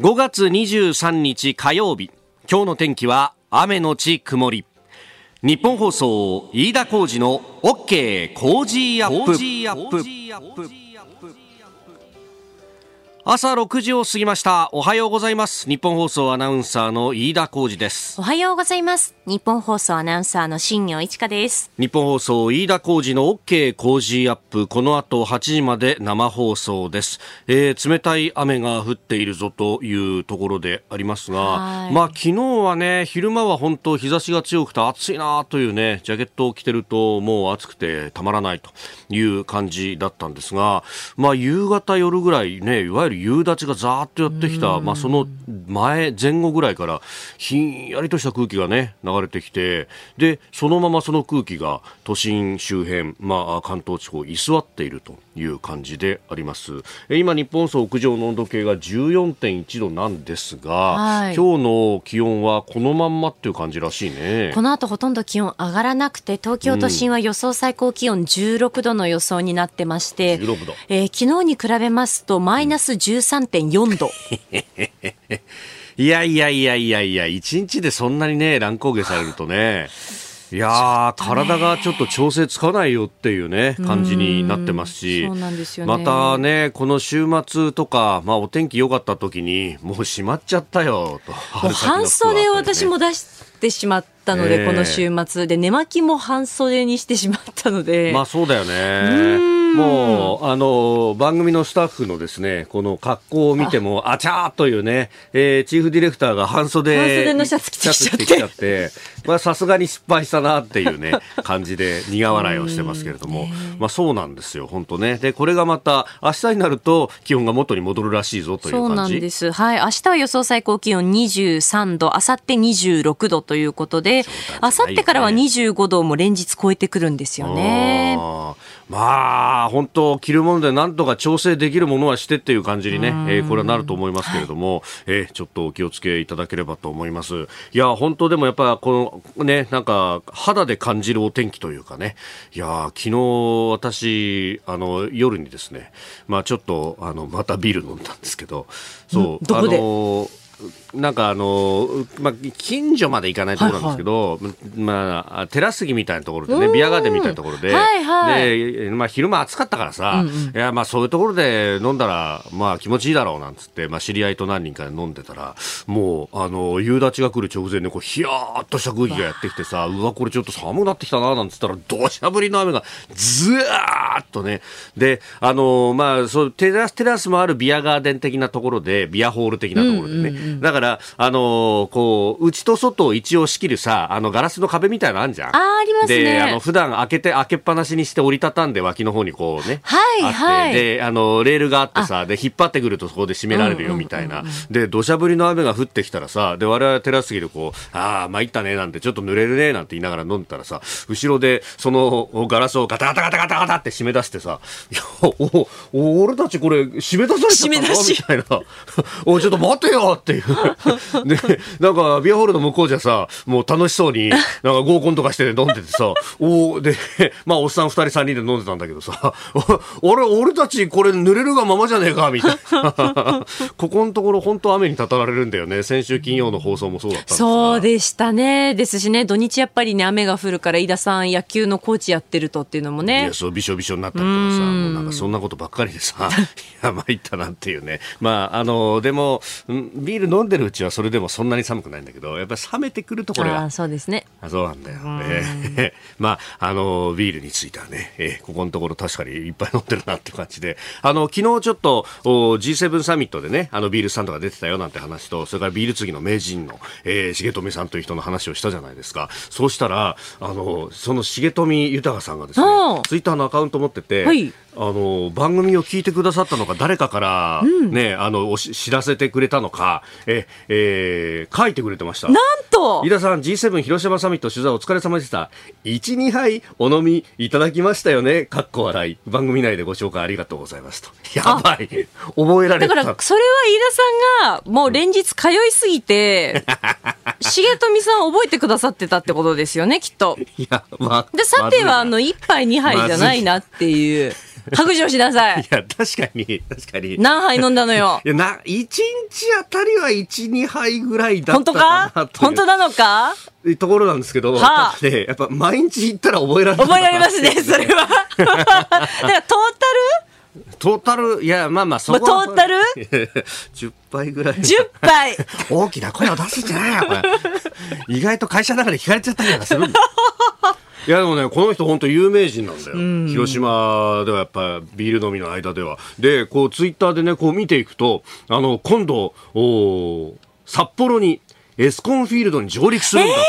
5月23日火曜日。今日の天気は雨のち曇り。日本放送飯田浩二の OK 工事アップ。朝6時を過ぎました。おはようございます。日本放送アナウンサーの飯田浩二です。おはようございます。日本放送アナウンサーの新業一華です。日本放送飯田浩二の OK 工事アップ。この後8時まで生放送です、えー、冷たい雨が降っているぞというところでありますが。まあ昨日はね昼間は本当日差しが強くて暑いなというねジャケットを着てるともう暑くてたまらないという感じだったんですが。まあ夕方夜ぐらいねいわゆる夕立がざーっとやってきた、まあ、その前、前後ぐらいからひんやりとした空気がね流れてきてでそのままその空気が都心周辺、まあ、関東地方居座っているという感じであります。今、日本総屋上の温度計が14.1度なんですが、はい、今日の気温はこのまんまっていう感じらしいね。この後ほとんど気温上がらなくて東京都心は予想最高気温16度の予想になってまして、うん、16度。えー、昨日に比べますとマイナス13.4度。いやいやいやいやいや、一日でそんなにね、乱高下されるとね。いや体がちょっと調整つかないよっていうね感じになってますし、ね、またねこの週末とか、まあ、お天気良かった時にもう閉まっちゃったよと、半袖を私も出してしまったので、えー、この週末で寝巻きも半袖にしてしまったので。まあそうだよね。もう、あの、番組のスタッフのですね、この格好を見ても、あ。ちゃーというね、えー、チーフディレクターが半袖、半袖のシャツ着て。きちゃって。まあ、さすがに失敗したなっていうね、感じで苦笑いをしてますけれども、まあ、そうなんですよ、本当ね。で、これがまた、明日になると、気温が元に戻るらしいぞというそうなんです。はい。明日は予想最高気温23度、明後日26度ということで、明後日からは25度も連日超えてくるんですよね。まあ、本当、着るものでなんとか調整できるものはしてっていう感じにね、えー、これはなると思いますけれども、はい、えー、ちょっとお気をつけいただければと思います。いや、本当でもやっぱ、このね、なんか、肌で感じるお天気というかね、いや、昨日、私、あの、夜にですね、まあちょっと、あの、またビール飲んだんですけど、そう、あの、なんかあの、まあ、近所まで行かないところなんですけど、はいはい、まあ、テラス席みたいなところでね、ビアガーデンみたいなところで、はいはい、で、まあ、昼間暑かったからさ、うんうん、いや、まあ、そういうところで飲んだら、まあ、気持ちいいだろうなんつって、まあ、知り合いと何人かで飲んでたら、もう、あの、夕立が来る直前で、こう、ひやーっとした空気がやってきてさ、うわ、これちょっと寒くなってきたな、なんつったら、土砂降りの雨が、ずーっとね、で、あの、まあ、そう、テラス、テラスもあるビアガーデン的なところで、ビアホール的なところでね、うんうんうん、だから、あのー、こう、内と外を一応仕切るさ、あの、ガラスの壁みたいなのあるじゃん。あ、ありますね。で、あの、普段開けて、開けっぱなしにして折りたたんで脇の方にこうね。はい、はい。で、あの、レールがあってさ、で、引っ張ってくるとそこで閉められるよみたいな。で、土砂降りの雨が降ってきたらさ、で、我々テラス席でこう、ああ、参ったね、なんて、ちょっと濡れるね、なんて言いながら飲んでたらさ、後ろで、そのガラスをガタガタガタガタガタって締め出してさ、いや、お、お、俺たちこれ、締め出されちゃったの？みたいな。おい、ちょっと待てよっていう。で、なんか、ビアホールの向こうじゃさ、もう楽しそうに、なんか合コンとかして飲んでてさ、おで、まあ、おっさん二人三人で飲んでたんだけどさ、俺、俺たちこれ濡れるがままじゃねえか、みたいな。ここのところ本当雨にたたられるんだよね。先週金曜の放送もそうだったそうでしたね。ですしね、土日やっぱりね、雨が降るから、飯田さん野球のコーチやってるとっていうのもね。いや、そう、びしょびしょになったりとかさ、もうなんかそんなことばっかりでさ、いや、参ったなっていうね。まあ、あの、でも、ビール飲んでるうちはそれでもそんなに寒くないんだけどやっぱり冷めてくるところがそうですね。そうなんだよ、ね、まああのビールについてはね、えー、ここのところ確かにいっぱい飲ってるなっていう感じであの昨日ちょっと G7 サミットでねあのビールスタンドが出てたよなんて話とそれからビール継ぎの名人の、えー、重富さんという人の話をしたじゃないですか。そうしたらあのその重富豊さんがですねツイッターのアカウント持ってて、はいあの番組を聞いてくださったのか誰かからね、うん、あの知らせてくれたのかえ、えー、書いてくれてました。なんと！飯田さん G7 広島サミット取材お疲れ様でした。12杯お飲みいただきましたよね。かっこ笑い。番組内でご紹介ありがとうございますと。やばい。覚えられた。だからそれは飯田さんがもう連日通いすぎて重富さん覚えてくださってたってことですよねきっといやまあでさてはあの1杯2杯じゃないなっていう 白状しなさい。いや、確かに、確かに。何杯飲んだのよ。いや、な、1日あたりは1、2杯ぐらいだったかなという。本当なのか？ところなんですけど、はあ、ね、やっぱ毎日行ったら覚えられる。覚えられますね、それは。だからトータル？トータル、いや、まあまあ、そこは。トータル ?10 杯ぐらい。10杯大きな声を出すんじゃないよ、これ。意外と会社の中で聞かれちゃったりなんかするんだ。いやでもね、この人本当有名人なんだよ。広島ではやっぱビール飲みの間では。で、こうツイッターでね、こう見ていくと、あの、今度、お札幌にエスコンフィールドに上陸するんだという。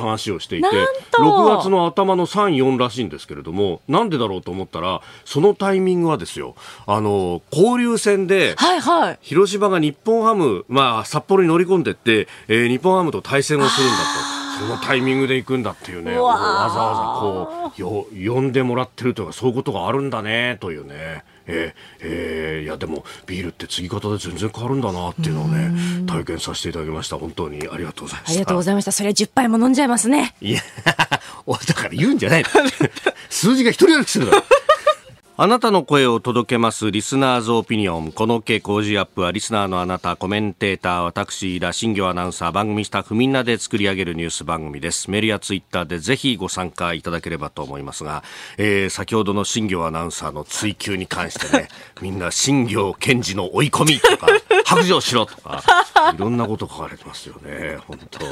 話をしていて6月の頭の3、4らしいんですけれどもなんでだろうと思ったらそのタイミングはですよあの交流戦で、はいはい、広島が日本ハム、まあ、札幌に乗り込んでいって、えー、日本ハムと対戦をするんだと。そのタイミングで行くんだっていうね。わざわざこうよ呼んでもらってるというかそういうことがあるんだねというね。えー、えー、いやでもビールって継ぎ方で全然変わるんだなっていうのをね体験させていただきました。本当にありがとうございました。ありがとうございました。それは10杯も飲んじゃいますね。いや だから言うんじゃない数字が一人歩きするからあなたの声を届けますリスナーズオピニオン。この傾向時アップはリスナーのあなた、コメンテーター、私、田新業アナウンサー、番組スタッフみんなで作り上げるニュース番組です。メールやツイッターでぜひご参加いただければと思いますが、えー、先ほどの新業アナウンサーの追及に関してね、みんな新業検事の追い込みとか、白状しろとか、いろんなこと書かれてますよね、本当。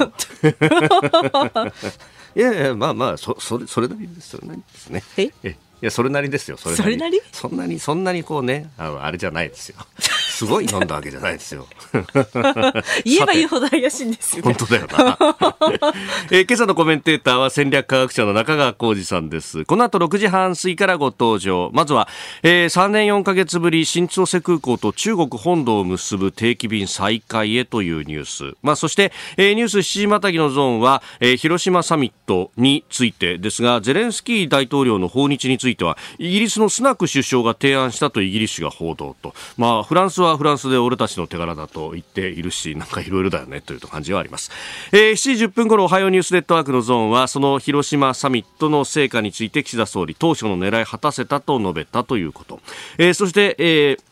いやいや、まあまあ、そ、それ、それなりです、それなりですね。え？いやそれなりですよそれなりそんなにそんなにこうねあのあれじゃないですよ すごい飲んだわけじゃないですよ。言えば言うほど怪しいんですよ、ね、本当だよな。えー、今朝のコメンテーターは戦略科学者の中川浩二さんです。この後6時半過ぎからご登場。まずは、えー、3年4ヶ月ぶり新千歳空港と中国本土を結ぶ定期便再開へというニュース。まあ、そして、えー、ニュース7時またぎのゾーンは、えー、広島サミットについてですが、ゼレンスキー大統領の訪日については、イギリスのスナク首相が提案したとイギリスが報道と。まあ、フランスははフランスで俺たちの手柄だと言っているし、なんかいろいろだよねという感じはあります。えー、7時10分頃、おはようニュースネットワークのゾーンは、その広島サミットの成果について岸田総理、当初の狙い果たせたと述べたということ。えー、そして、えー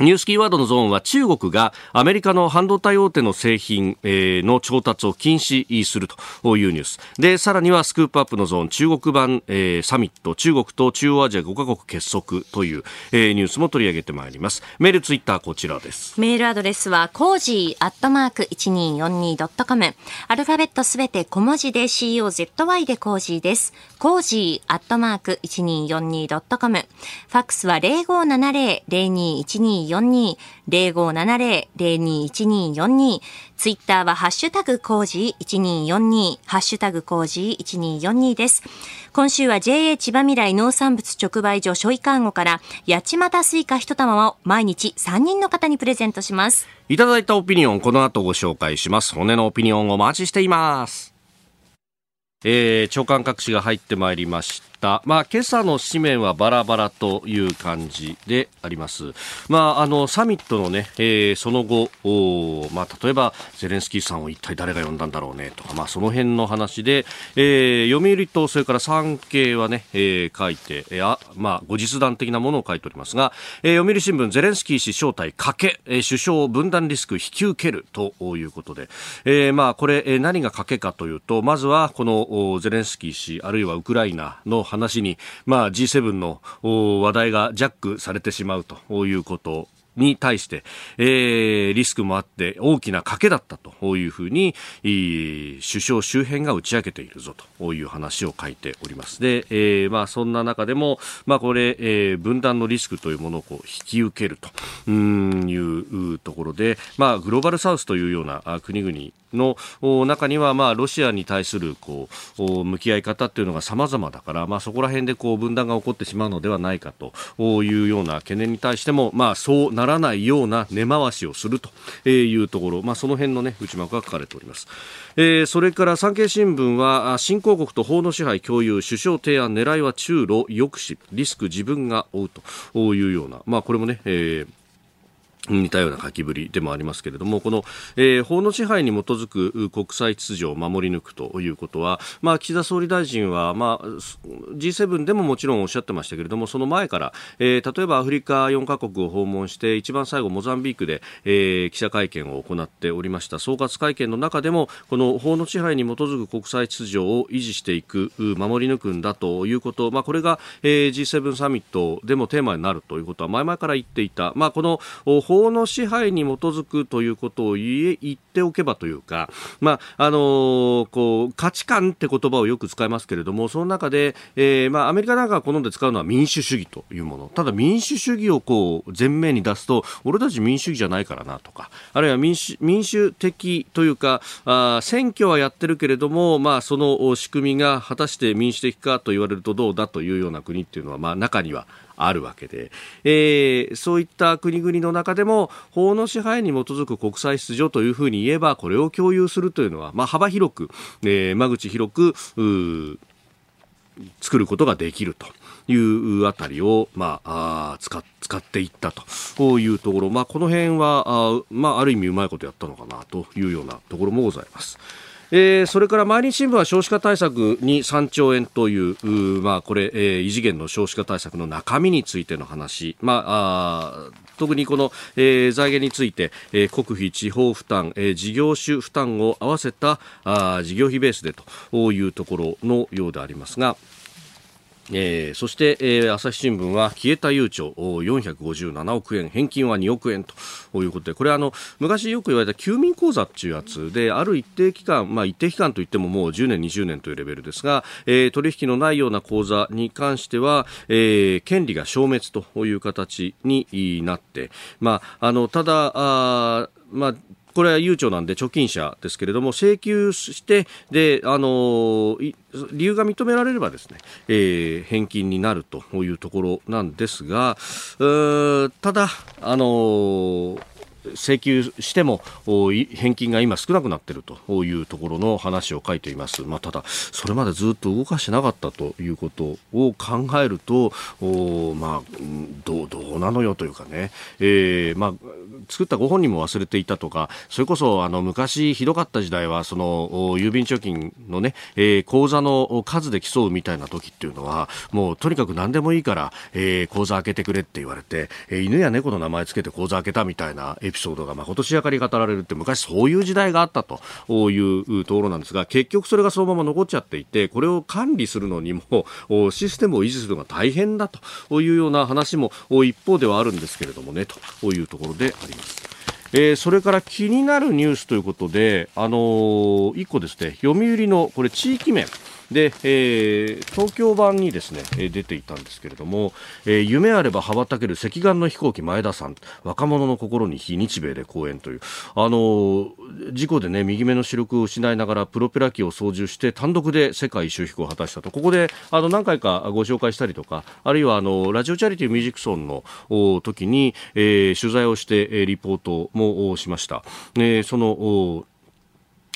ニュースキーワードのゾーンは中国がアメリカの半導体大手の製品の調達を禁止するというニュース。で、さらにはスクープアップのゾーン中国版、えー、サミット中国と中央アジア5カ国結束という、えー、ニュースも取り上げてまいります。メールツイッターこちらです。メールアドレスはコージーアットマーク 1242.com アルファベットすべて小文字で COZY でコージーです。コージーアットマーク 1242.com ファックスは0570-0212 0242 0570-021242ツイッターはハッシュタグコージー1242ハッシュタグコージー1242です。今週は JA 千葉未来農産物直売所しょいかーごから八街スイカ一玉を毎日3人の方にプレゼントします。いただいたオピニオンこの後ご紹介します。骨のオピニオンをお待ちしています。えー、朝刊各紙が入ってまいりました。まあ、今朝の紙面はバラバラという感じであります。まあ、あの、サミットのね、えー、その後、まあ、例えば、ゼレンスキーさんを一体誰が呼んだんだろうね、とか、まあ、その辺の話で、えー、読売と、それから産経はね、えー、書いて、えー、あまあ、後日談的なものを書いておりますが、えー、読売新聞、ゼレンスキー氏招待かけ、えー、首相分断リスク引き受けるということで、えー、まあ、これ、えー、何が賭けかというと、まずは、この、ゼレンスキー氏、あるいはウクライナの話話に、まあ、G7 の話題がジャックされてしまうということに対して、えー、リスクもあって大きな賭けだったというふうに首相周辺が打ち明けているぞという話を書いております。で、えー、まあそんな中でも、まあこれ、えー、分断のリスクというものをこう引き受けるというところで、まあグローバルサウスというような国々の中には、まあ、ロシアに対するこう向き合い方っていうのが様々だから、まあ、そこら辺でこう分断が起こってしまうのではないかというような懸念に対しても、まあ、そうならないような根回しをするというところ、まあ、その辺の、ね、内幕が書かれております。えー、それから産経新聞は新興国と法の支配共有首相提案狙いは中ロ抑止リスク自分が負うというような、まあ、これもね、えー似たような書きぶりでもありますけれども、この、えー、法の支配に基づく国際秩序を守り抜くということは、まあ、岸田総理大臣は、まあ、G7 でももちろんおっしゃってましたけれども、その前から、えー、例えばアフリカ4カ国を訪問して、一番最後モザンビークで、えー、記者会見を行っておりました。総括会見の中でも、この法の支配に基づく国際秩序を維持していく、守り抜くんだということ、まあ、これが、えー、G7 サミットでもテーマになるということは前々から言っていた。まあ、この法法の支配に基づくということを言言っておけばというか、まああのー、こう価値観って言葉をよく使いますけれどもその中で、えーまあ、アメリカなんかが好んで使うのは民主主義というもの。ただ民主主義をこう前面に出すと俺たち民主主義じゃないからなとかあるいは民主民主的というかあ選挙はやってるけれども、まあ、その仕組みが果たして民主的かと言われるとどうだというような国っていうのは、まあ、中にはあるわけで、えー、そういった国々の中でも法の支配に基づく国際秩序というふうに言えばこれを共有するというのは、まあ、幅広く、えー、間口広く作ることができると。いうあたりを、まあ、あ使使っていったというところ、まあ、この辺はあ,、まあ、ある意味うまいことやったのかなというようなところもございます。えー、それから毎日新聞は少子化対策に3兆円というまあ、これ、えー、異次元の少子化対策の中身についての話、まあ、あ特にこの、えー、財源について、えー、国費、地方負担、えー、事業主負担を合わせたあ事業費ベースでというところのようでありますが、えー、そして、えー、朝日新聞は消えた悠長457億円返金は2億円ということでこれはあの昔よく言われた休眠口座っていうやつである一定期間、まあ、一定期間といってももう10年20年というレベルですが、えー、取引のないような口座に関しては、えー、権利が消滅という形になって、まあ、あのただあまあこれは悠長なんで貯金者ですけれども請求してであの理由が認められればですね、えー、返金になるというところなんですがただあの請求しても返金が今少なくなっているというところの話を書いています、まあ、ただ、それまでずっと動かしてなかったということを考えると、まあ、どうどうなのよというかね、えーまあ、作ったご本人も忘れていたとかそれこそあの昔ひどかった時代はその郵便貯金のね、えー、口座の数で競うみたいな時っていうのはもうとにかく何でもいいから、えー、口座開けてくれって言われて、えー、犬や猫の名前つけて口座開けたみたいなエピピソードがまことしやかり語られるって昔そういう時代があったというところなんですが結局それがそのまま残っちゃっていてこれを管理するのにもシステムを維持するのが大変だというような話も一方ではあるんですけれどもねというところであります。えー、それから気になるニュースということで、あのー、1個ですね、読売のこれ地域面。で、えー、東京版にですね、え出ていたんですけれども、えー、夢あれば羽ばたける赤眼の飛行機前田さん若者の心に非日米で講演というあの事故でね右目の視力を失いながらプロペラ機を操縦して単独で世界一周飛行を果たしたと。ここであの何回かご紹介したりとかあるいはあのラジオチャリティーミュージックソンの時に、えー、取材をして、えリポートもしました、えー、その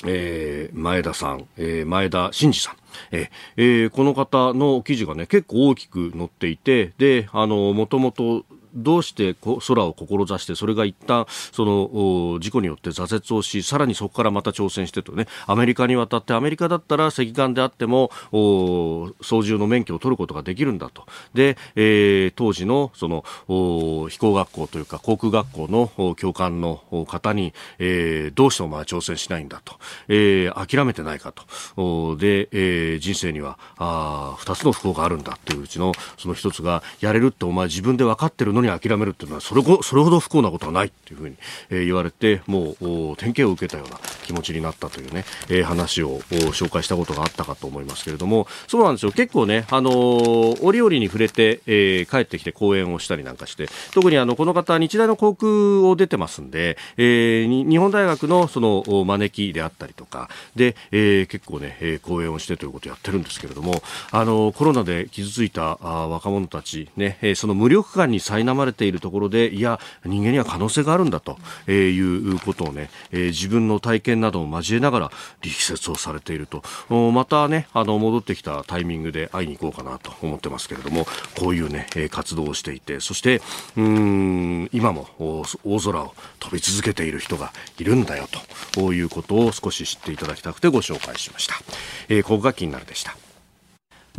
えー、前田さん、えー、前田真二さん、えー、この方の記事がね結構大きく載っていてであのもともとどうしてこ空を志してそれが一旦その事故によって挫折をしさらにそこからまた挑戦してとねアメリカに渡ってアメリカだったら赤眼であっても操縦の免許を取ることができるんだと。で、えー、当時のその飛行学校というか航空学校の教官の方に、えー、どうしてもまあ挑戦しないんだと、えー、諦めてないかと。で、えー、人生にはあ2つの不幸があるんだといううちのその1つがやれるってお前自分で分かってるの？のに諦めるっていうのはそれそれほど不幸なことはないっていうふうに、えー、言われてもう典型を受けたような気持ちになったというね、えー、話を紹介したことがあったかと思いますけれどもそうなんですよ。結構ね、あのー、折々に触れて、えー、帰ってきて講演をしたりなんかして特にあのこの方日大の航空を出てますんで、えー、日本大学のその招きであったりとかで、えー、結構ね、えー、講演をしてということをやってるんですけれどもあのコロナで傷ついたあ若者たちね、えー、その無力感に苛苛まれているところでいや人間には可能性があるんだとえいうことをね、え、自分の体験などを交えながら力説をされていると。またねあの戻ってきたタイミングで会いに行こうかなと思ってますけれどもこういうね活動をしていてそしてうん今も大空を飛び続けている人がいるんだよということを少し知っていただきたくてご紹介しました、えー、ここが気になるでした。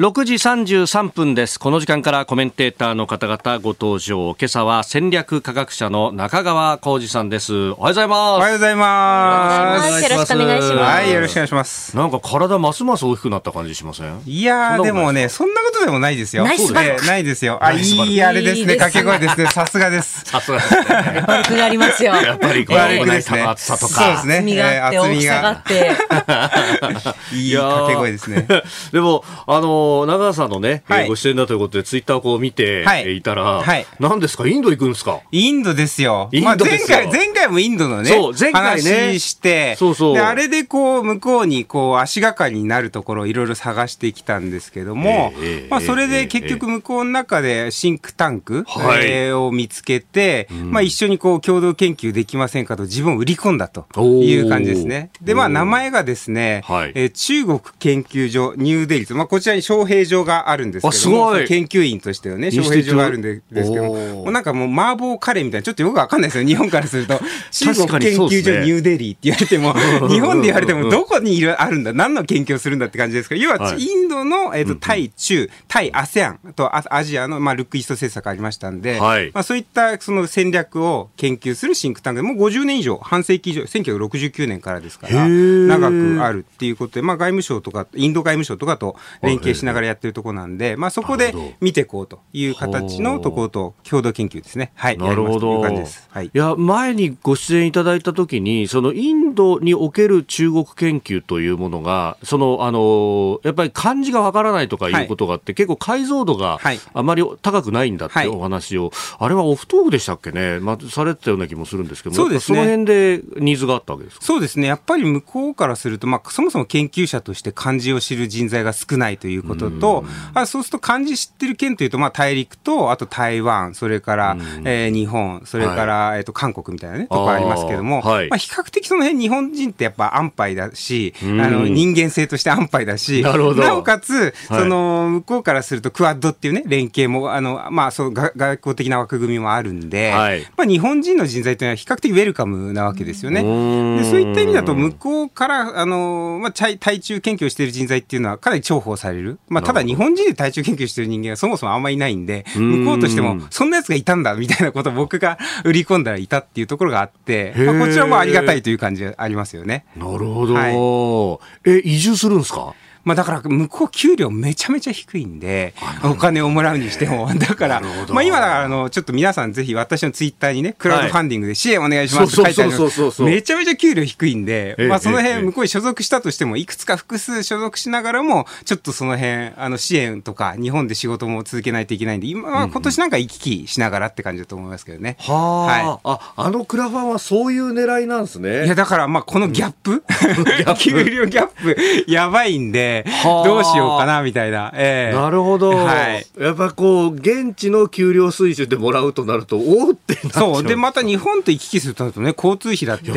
6時33分です。この時間からコメンテーターの方々ご登場。今朝は戦略科学者の中川浩二さんです。おはようございます。おはようございます。よろしくお願いします。はい、よろしくお願いします。なんか体ますます大きくなった感じしません？いやでもね、そんなことでもないですよ。ナイスバルク。ないですよ。あ、いいあれですね。掛け声ですね。さすがです。さすがですね。バルクがありますよ。やっぱりこのですね。厚さとか。そうですね。厚みがあって、大きさがあって。いい掛け声ですね。でも、あの、長川さんのね、ね、はい、ご出演だということで、ツイッターをこう見てい。たら、はい、何ですか、インド行くんですかインドですよ。まあ、前回、前回もインドのね、そう前回ね。話して、そうそう。で、あれでこう、向こうにこう、足がかりになるところをいろいろ探してきたんですけども、えー、まあ、それで結局向こうの中でシンクタンク、はい、を見つけて、まあ、一緒にこう、共同研究できませんかと自分を売り込んだという感じですね。で、まあ、名前がですね、はい、えー、中国研究所ニューデリーまあ、こちらに招聘状があるんですけども、研究員としてはね、招聘状があるんでですけど、もうなんかもう麻婆カレーみたいな、ちょっとよくわかんないですよ、日本からすると。中国研究所ニューデリーって言われても、日本で言われてもどこにいるあるんだ、何の研究をするんだって感じですけど、要はインドの、えーと、対中、対 ASEAN とアジアの、まあ、ルックイースト政策ありましたんで、はい、まあ、そういったその戦略を研究するシンクタンクで、もう50年以上、半世紀以上、1969年からですから、長くあるっていうことで、まあ、外務省とか、インド外務省とかと連携しながらやってるところなんで、まあ、そこで見ていこうという形のところと共同研究ですね。はい。なるほど。いはい、いや、前にご出演いただいたときに、そのインドにおける中国研究というものが、その、あの、やっぱり漢字がわからないとかいうことがあって、はい、結構解像度があまり高くないんだってお話を、はい、あれはオフトークでしたっけね、まあ、されてたような気もするんですけどそうですね。その辺でニーズがあったわけですそうですね。やっぱり向こうからすると、まあ、そもそも研究者として漢字を知る人材が少ないということと、あそうすると漢字知ってる県というと、まあ、大陸と、あと台湾、それから、えー、日本、それから、はい、えっ、ー、と、韓国みたいなね、とこありますけども、はい、まあ、比較的その辺日本人ってやっぱ安牌だし、あの、人間性として安牌だし、なおかつ、その、向こうからするとクワッドっていうね、連携も、あの、まあ、そう、外交的な枠組みもあるんで、はい、まあ、日本人の人材というのは比較的ウェルカムなわけですよね。でそういった意味だと、向こうから、あの、まあ、対中研究をしている人材っていうのはかなり重宝される。まあ、ただ日本人で対中研究している人間はそもそもあんまりいないんで、向こうとしても、そんなやつがいたんだみたいなことを僕が売り込んだらいたっていうところがあって、まあ、こちらもありがたいという感じがありますよね。なるほど。はい、え、移住するんですか？まあ、だから向こう給料めちゃめちゃ低いんで、お金をもらうにしても、だから、まあ、今だからあの、ちょっと皆さんぜひ私のツイッターにね、クラウドファンディングで支援お願いしますって書いてあるめちゃめちゃ給料低いんで、まあ、その辺向こうに所属したとしても、いくつか複数所属しながらも、ちょっとその辺、あの、支援とか、日本で仕事も続けないといけないんで、今は今年なんか行き来しながらって感じだと思いますけどね。は、はい、あ、あのクラファンはそういう狙いなんですね。いや、だからまあ、このギャップ、給料ギャップ、やばいんで、どうしようかなみたいな。えー、なるほど。はい。やっぱこう、現地の給料水準でもらうとなると、おおってそう。で、また日本と行き来するとなるとね、交通費だって。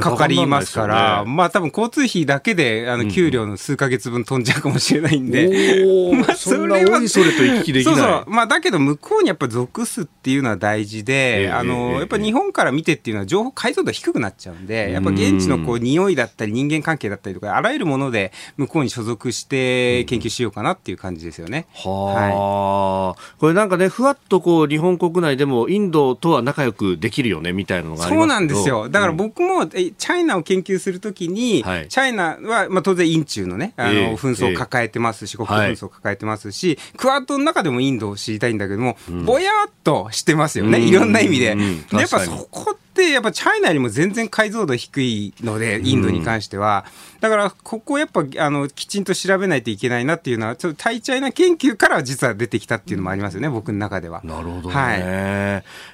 かかりますから、ね、まあ多分交通費だけで、あの、給料の数か月分飛んじゃうかもしれないんで。うん、まあ、それは。それと行き来できない。そうそう。まあだけど、向こうにやっぱ属すっていうのは大事で、えー、あの、やっぱ日本から見てっていうのは情報解像度低くなっちゃうんで、やっぱ現地のこう、匂いだったり人間関係だったりとか、あらゆるもので向こうに所属して、研究しようかなっていう感じですよね。は、い、これなんかね、ふわっとこう、日本国内でもインドとは仲良くできるよね、みたいなのがそうなんですよ。だから僕も、うん、チャイナを研究するときに、はい、チャイナは、まあ当然、インチュのね、あの、えー、紛争を抱えてますし、国紛争を抱えてますし、はい、クワッドの中でもインドを知りたいんだけども、うん、ぼやっとしてますよね、いろんな意味で。やっぱそこやっぱチャイナよりも全然解像度低いので、インドに関しては。だから、ここやっぱ、あの、きちんと調べないといけないなっていうのは、ちょっと対チャイナ研究から実は出てきたっていうのもありますよね、僕の中では。なるほどね。はい、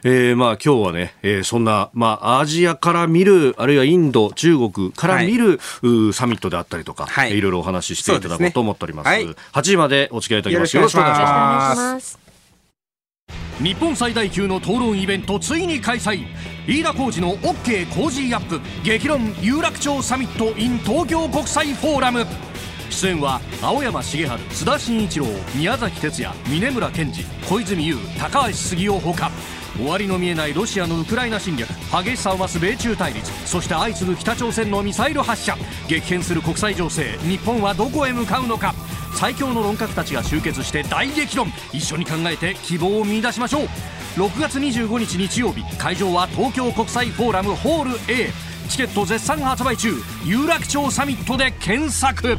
えー、まあ今日はね、えー、そんな、まあアジアから見る、あるいはインド、中国から見る、はい、サミットであったりとか、はい、いろいろお話ししていただこうと思っております。すねはい、8時までお付き合いいただきます。よろしくお願いします。日本最大級の討論イベントついに開催飯田浩司の OK コージーアップ激論有楽町サミット in 東京国際フォーラム出演は青山繁晴須田慎一郎宮崎哲也峯村健二小泉悠高橋杉雄ほか終わりの見えないロシアのウクライナ侵略。激しさを増す米中対立。そして相次ぐ北朝鮮のミサイル発射。激変する国際情勢。日本はどこへ向かうのか。最強の論客たちが集結して大激論。一緒に考えて希望を見出しましょう。6月25日日曜日。会場は東京国際フォーラムホール A チケット絶賛発売中。有楽町サミットで検索。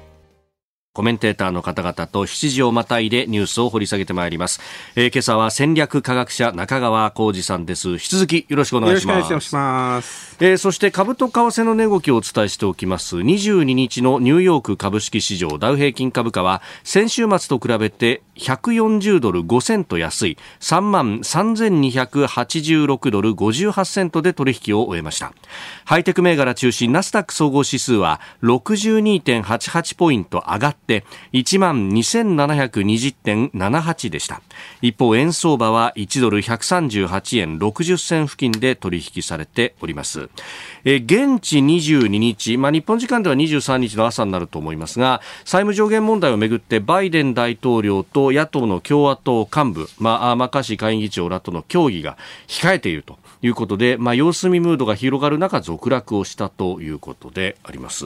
コメンテーターの方々と7時をまたいでニュースを掘り下げてまいります。えー、今朝は戦略科学者中川浩二さんです。引き続きよろしくお願いします。よろしくお願いします。えー、そして株と為替の値動きをお伝えしておきます。22日のニューヨーク株式市場ダウ平均株価は先週末と比べて140ドル5セント安い3万3286ドル58セントで取引を終えました。ハイテク銘柄中心ナスダック総合指数は62.88ポイント上がってって12,720.78でした。一方円相場は1ドル138円60銭付近で取引されております。え現地22日、まあ、日本時間では23日の朝になると思いますが債務上限問題をめぐってバイデン大統領と野党の共和党幹部、まあ、マッカーシー下院議長らとの協議が控えていると。いうことで、まあ、様子見ムードが広がる中続落をしたということであります、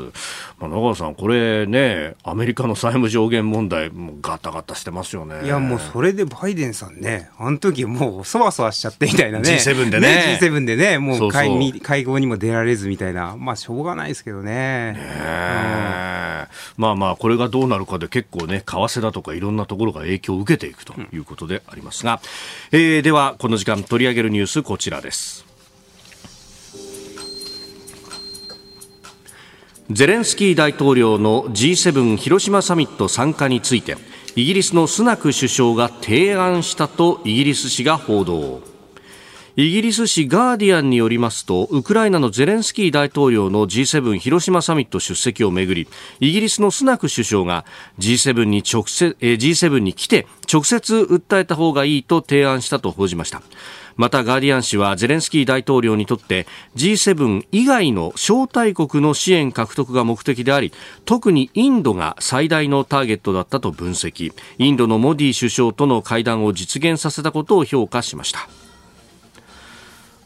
まあ、野川さん、これねアメリカの債務上限問題もガタガタしてますよね。いやもうそれでバイデンさんねあの時もうそわそわしちゃってみたいなね。G7 でね。ね G7 でねもう会そうそう。会合にも出られずみたいな。まあしょうがないですけどね。ね、うん、まあまあこれがどうなるかで結構ね為替だとかいろんなところが影響を受けていくということでありますが、うん、えー、ではこの時間取り上げるニュースこちらですゼレンスキー大統領の G7 広島サミット参加についてイギリスのスナク首相が提案したとイギリス紙が報道。イギリス紙ガーディアンによりますとウクライナのゼレンスキー大統領の G7 広島サミット出席をめぐりイギリスのスナク首相が G7 に直接 G7 に来て直接訴えた方がいいと提案したと報じました。またガーディアン紙はゼレンスキー大統領にとって G7 以外の招待国の支援獲得が目的であり特にインドが最大のターゲットだったと分析。インドのモディ首相との会談を実現させたことを評価しました。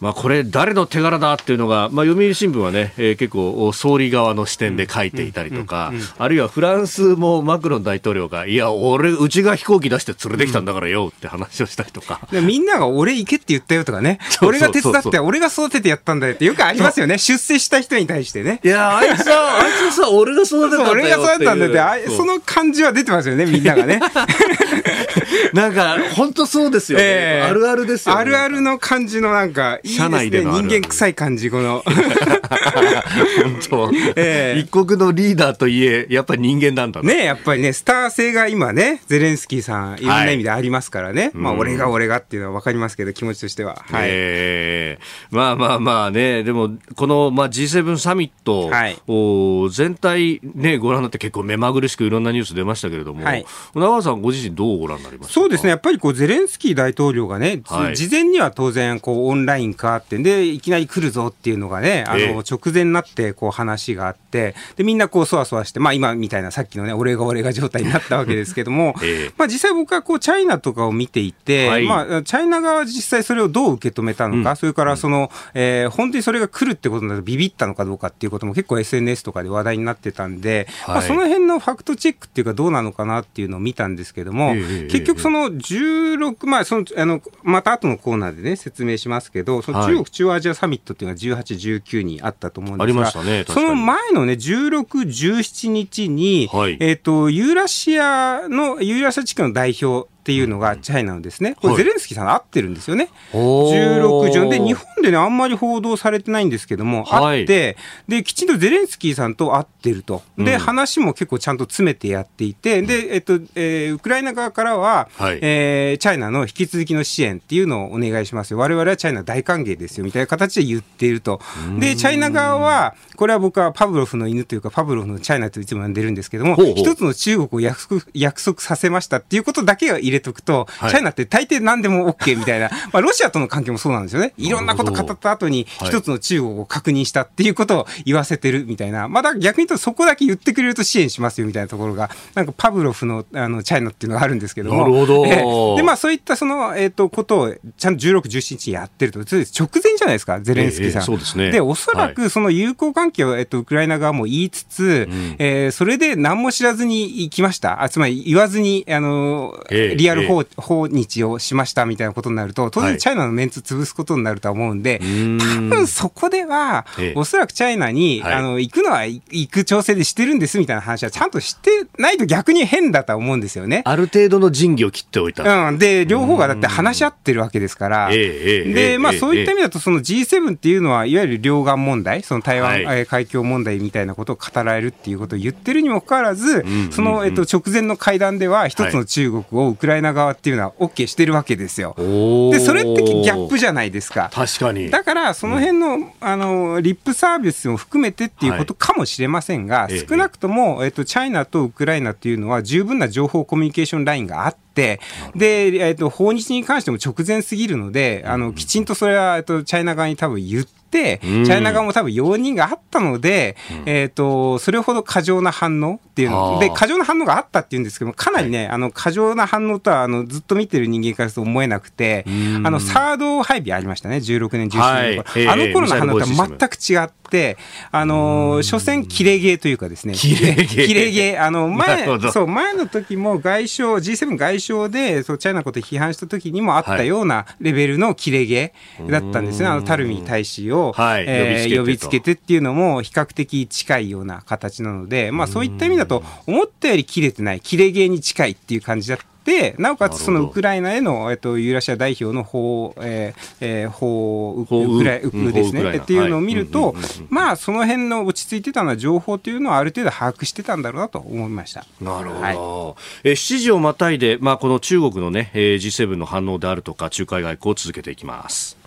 まあ、これ、誰の手柄だっていうのが、まあ、読売新聞はね、えー、結構、総理側の視点で書いていたりとか、あるいはフランスもマクロン大統領が、いや、俺、うちが飛行機出して連れてきたんだからよって話をしたりとか。みんなが俺行けって言ったよとかね、俺が手伝って、俺が育ててやったんだよってよくありますよね、出世した人に対してね。いや、あいつは、あいつさ、俺が育てたんだよ俺が育てたんだよって、その感じは出てますよね、みんながね。なんか、本当そうですよね、えー、あるあるですよね。あるあるの感じのなんか、いいですね、人間臭い感じ、この。本当、えー、一国のリーダーといえ、やっぱり人間なんだね。やっぱりね、スター性が今ね、ゼレンスキーさん、いろんな意味でありますからね。はい、まあ、俺が俺がっていうのは分かりますけど、気持ちとしては。はい。えー、まあまあまあね、でも、この、まあ、G7 サミット、はい、お全体ね、ご覧になって結構目まぐるしくいろんなニュース出ましたけれども、はい、長さんご自身どうご覧になりましたそうですね、やっぱりこうゼレンスキー大統領がね、はい、事前には当然こうオンライン化ってんで、いきなり来るぞっていうのがね、あの直前になってこう話があって、でみんなこうそわそわして、まあ、今みたいなさっきのね、俺が俺が状態になったわけですけども、まあ、実際僕はこうチャイナとかを見ていて、はい、まあ、チャイナ側は実際それをどう受け止めたのか、うん、それからその、えー、本当にそれが来るってことになるとビビったのかどうかっていうことも結構 SNS とかで話題になってたんで、はい、まあ、その辺のファクトチェックっていうかどうなのかなっていうのを見たんですけども、結局その16、まあ、その、あの、また後のコーナーでね、説明しますけど、その中国中央アジアサミットっていうのが18、19にあったと思うんですが、ね、その前のね、16、17日に、はい、えっ、ー、と、ユーラシアの、ユーラシア地区の代表、っていうのがチャイナのですね、これゼレンスキーさん合ってるんですよね。はい、16順で、日本でね、あんまり報道されてないんですけども、はい、あって、で、きちんとゼレンスキーさんと会ってると。で、うん、話も結構ちゃんと詰めてやっていて、で、えっと、えー、ウクライナ側からは、はい、えー、チャイナの引き続きの支援っていうのをお願いしますよ。我々はチャイナ大歓迎ですよ、みたいな形で言っていると。で、チャイナ側は、これは僕はパブロフの犬というか、パブロフのチャイナといつも呼んでるんですけども、一つの中国を約束約束させましたっていうことだけは入れとくと、はい、チャイナって大抵何でも OK みたいな、まあ、ロシアとの関係もそうなんですよね。いろんなこと語った後に、一つの中国を確認したっていうことを言わせてるみたいな、まあ、だ逆に言うとそこだけ言ってくれると支援しますよみたいなところが、なんかパブロフのあのチャイナっていうのがあるんですけども。なるほど。えー、で、まあそういったその、えっ、ー、と、ことをちゃんと16、17日やってると、直前じゃないですか、ゼレンスキーさん。えー、そうですね。で、おそらくその友好関係を、えっ、と、ウクライナ側も言いつつ、うん、えー、それで何も知らずに行きました。あつまり言わずに、あの、えー、リアル訪,、訪日をしましたみたいなことになると、当然チャイナのメンツ潰すことになるとは思うんで、はい、多分そこでは、おそらくチャイナに、あの、行くのは行く調整でしてるんですみたいな話はちゃんとしてないと逆に変だと思うんですよね。ある程度の仁義を切っておいた。うん。で、両方がだって話し合ってるわけですから。で、まあそういった意味だと、その G7 っていうのは、いわゆる両岸問題、その台湾、はい、海峡問題みたいなことを語られるっていうことを言ってるにもかかわらず、その、えっと、直前の会談では、一つの中国をウクライナライナ側っていうのは OK してるわけですよ。でそれってギャップじゃないですか。確かに。だからその辺の、うん、あのリップサービスも含めてっていうことかもしれませんが、はい、少なくとも、えっと、チャイナとウクライナっていうのは十分な情報コミュニケーションラインがあって、で、えっと、訪日に関しても直前すぎるので、あのきちんとそれは、えっと、チャイナ側に多分言って、、チャイナ側も多分容認があったので、うん、えっ、ー、と、それほど過剰な反応っていうの、で、過剰な反応があったっていうんですけども、かなりね、あの、過剰な反応とは、あの、ずっと見てる人間からすると思えなくて、あの、サード配備ありましたね、16年、17年あの頃の反応とは全く違って、あの、所詮、キレゲーというかですね、キレゲー。キレゲー。あの、前、そう、前の時も外相、G7 外相で、そう、チャイナのこと批判した時にもあったようなレベルのキレゲーだったんですね、あの、タルミ大使を、はい。えー、呼びつけてっていうのも比較的近いような形なので、まあそういった意味だと、思ったより切れてない、切れゲーに近いっていう感じだったで、なおかつそのウクライナへの、えっと、ユーラシア代表の法、えーえー、法ウクライウクですね、っていうのを見ると、まあ、その辺の落ち着いてたのは情報というのはある程度把握してたんだろうなと思いました。なるほど。はい、え7時をまたいで、まあ、この中国のね、えー、G7 の反応であるとか、仲介外交を続けていきます。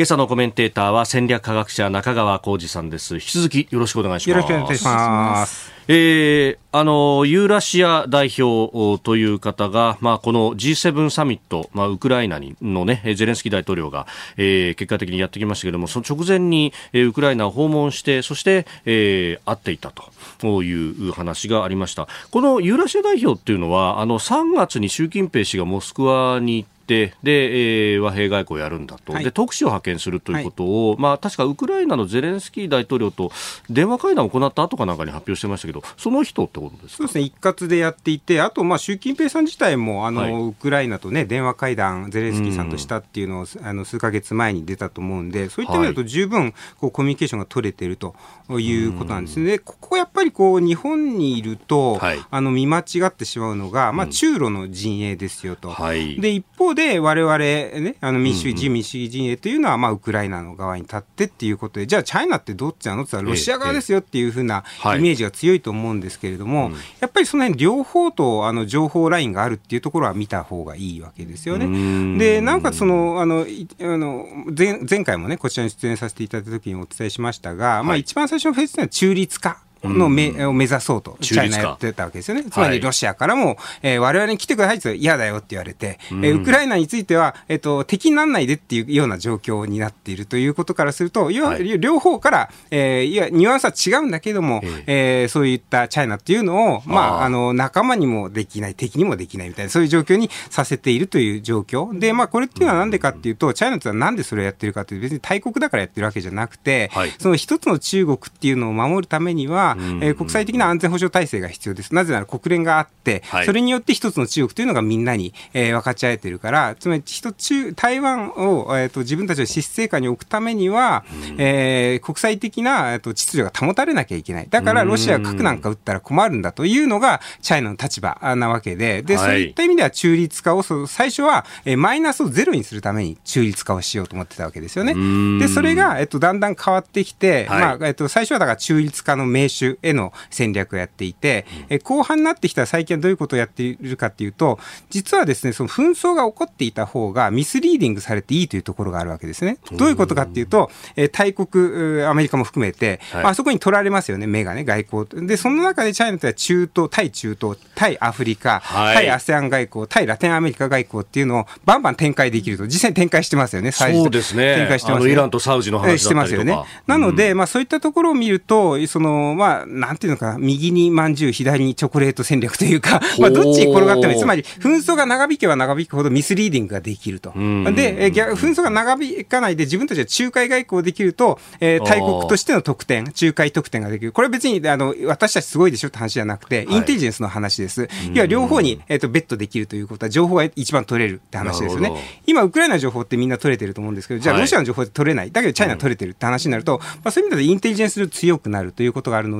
今朝のコメンテーターは戦略科学者中川浩二さんです。引き続きよろしくお願いします。よろしくお願いします。えー、あの、ユーラシア代表という方が、まあ、この G7 サミット、まあ、ウクライナにのね、ゼレンスキー大統領が、えー、結果的にやってきましたけれども、その直前に、えー、ウクライナを訪問して、そして、えー、会っていたという話がありました。このユーラシア代表っていうのは、あの、3月に習近平氏がモスクワに行って、で、えー、和平外交をやるんだと、はい、で特使を派遣するということを、はい、まあ、確かウクライナのゼレンスキー大統領と電話会談を行った後かなんかに発表してましたけど、その人ってことですそうですね、一括でやっていて、あと、まあ、習近平さん自体もあの、はい、ウクライナと、ね、電話会談、ゼレンスキーさんとしたっていうのを、うん、あの数か月前に出たと思うんで、そういった意味だと、十分こうコミュニケーションが取れているということなんですね。ここやっぱりこう日本にいると、あの見間違ってしまうのが、まあ、中ロの陣営ですよと。で一方で我々ね、あの民主主義、自民主義陣営というのは、まあ、ウクライナの側に立ってっていうことで、じゃあ、チャイナってどっちなの？って言ったら、ロシア側ですよっていうふうなイメージが強いと思うんですけれども、やっぱりその辺両方とあの情報ラインがあるっていうところは見た方がいいわけですよね。で、なおかつその、あの、あの前前回もね、こちらに出演させていただいたときにお伝えしましたが、はい、まあ、一番最初のフェーズは中立化。のめ、を目指そうと、チャイナやってたわけですよね。つまりロシアからも、えー、我々に来てくださいって嫌だよって言われて、えー、ウクライナについては、えっ、ー、と、敵にならないでっていうような状況になっているということからすると、要は、両方から、えー、いや、ニュアンスは違うんだけども、えー、そういったチャイナっていうのを、まあ、あの、仲間にもできない、敵にもできないみたいな、そういう状況にさせているという状況。で、まあ、これっていうのはなんでかっていうと、チャイナってのはなんでそれをやってるかっていう、別に大国だからやってるわけじゃなくて、はい、その一つの中国っていうのを守るためには、えー、国際的な安全保障体制が必要です。なぜなら国連があって、はい、それによって一つの中国というのがみんなに、えー、分かち合えてるから、つまり一つ台湾を、えーと、自分たちの施政下に置くためには、えー、国際的な、えーと、秩序が保たれなきゃいけない。だからロシアが核なんか撃ったら困るんだというのがチャイナの立場なわけで、で、そういった意味では中立化を、最初は、えー、マイナスをゼロにするために中立化をしようと思ってたわけですよね。で、それが、えっと、だんだん変わってきて、はい、まあ、えっと、最初はだから中立化の名手への戦略をやっていて、え後半になってきたら最近はどういうことをやっているかっていうと、実はですね、その紛争が起こっていた方がミスリーディングされていいというところがあるわけですね。どういうことかっていうと、え大国、アメリカも含めて、はい、あそこに取られますよね、目がね、外交。で、その中でチャイナとは中東、対中東、対アフリカ、はい、対 ASEAN 外交、対ラテンアメリカ外交っていうのをバンバン展開できると、実際に展開してますよね、そうですね。展開してます、ね、イランとサウジの話してますよね。なので、まあそういったところを見ると、その、まあ、なんていうのかな、右にまんじゅう、左にチョコレート戦略というか、まあどっちに転がってもいい。つまり、紛争が長引けば長引くほどミスリーディングができると。で、紛争が長引かないで自分たちは仲介外交できると、えー、大国としての得点、仲介得点ができる。これ別に、あの、私たちすごいでしょって話じゃなくて、インテリジェンスの話です。要は両方に、えっ、と、ベットできるということは、情報が一番取れるって話ですよね。今、ウクライナの情報ってみんな取れてると思うんですけど、じゃあロシアの情報って取れない。だけどチャイナ取れてるって話になると、まあそういう意味でインテリジェンス強くなるということがあるので、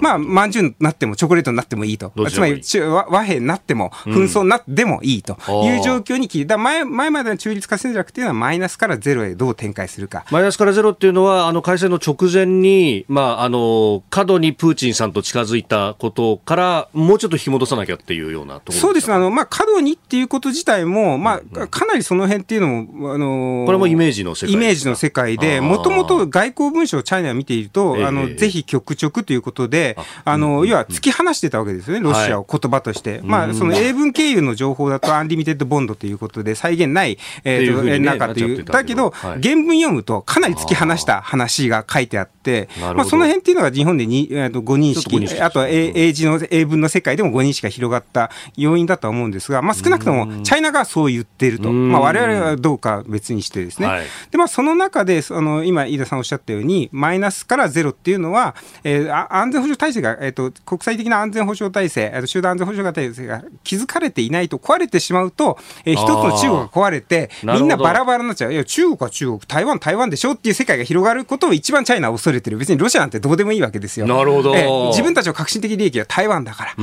まあ、まんじゅうになってもチョコレートになってもいいと。つまり、和平になっても、紛争になってもいいと。いう状況に切り、だ前、前までの中立化戦略っていうのはマイナスからゼロへどう展開するか。マイナスからゼロっていうのは、あの、開戦の直前に、まあ、あの、過度にプーチンさんと近づいたことから、もうちょっと引き戻さなきゃっていうようなところそうですね。あの、まあ、過度にっていうこと自体も、まあ、かなりその辺っていうのも、あのこれもイメージの世界イメージの世界で、もともと外交文書をチャイナを見ていると、あの、是非曲直ということで、あの、要は突き放してたわけですよね、ロシアを言葉として。まあ、その英文経由の情報だと、 unlimited bond ということで、際限ない、えっと、中という。だけど、原文読むと、かなり突き放した話が書いてあって、まあ、その辺っていうのが日本でに5人式、あとは英字の、英文の世界でも5人しか広がった要因だとは思うんですが、まあ、少なくとも、チャイナがそう言っていると。まあ、我々はどうか別にしてですね。で、まあ、その中で、あの、今、飯田さんおっしゃったように、マイナスからゼロっていうのは、えー、安全保障体制が、えっ、ー、と、国際的な安全保障体制、えー、と集団安全保障体制が築かれていないと壊れてしまうと、えー、一つの中国が壊れて、みんなバラバラになっちゃう。いや、中国は中国、台湾、台湾でしょっていう世界が広がることを一番チャイナは恐れてる。別にロシアなんてどうでもいいわけですよ。なるほど。えー、自分たちの革新的利益は台湾だから。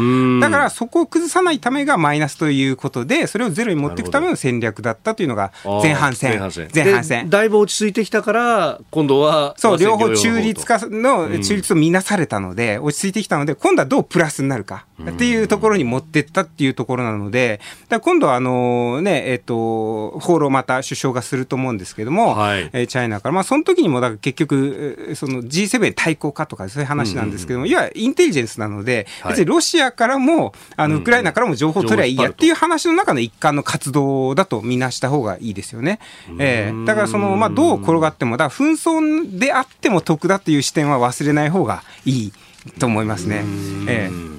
だから、そこを崩さないためがマイナスということで、それをゼロに持っていくための戦略だったというのが前半戦。前半戦。だいぶ落ち着いてきたから、今度は、そう、両方中立化の、中立を見なされたので、落ち着いてきたので、今度はどうプラスになるかっていうところに持ってったっていうところなので、だ今度はあのね、えっ、と、放浪また首相がすると思うんですけども、はい、えチャイナから、まあその時にも、だから結局、その G7 対抗かとかそういう話なんですけども、いわゆるインテリジェンスなので、別にロシアからも、あの、ウクライナからも情報を取りゃいいやっていう話の中の一環の活動だと見なした方がいいですよね。えー、だからその、まあどう転がっても、だ紛争であっても得だっていう視点は忘れない方がいいと思いますね。えー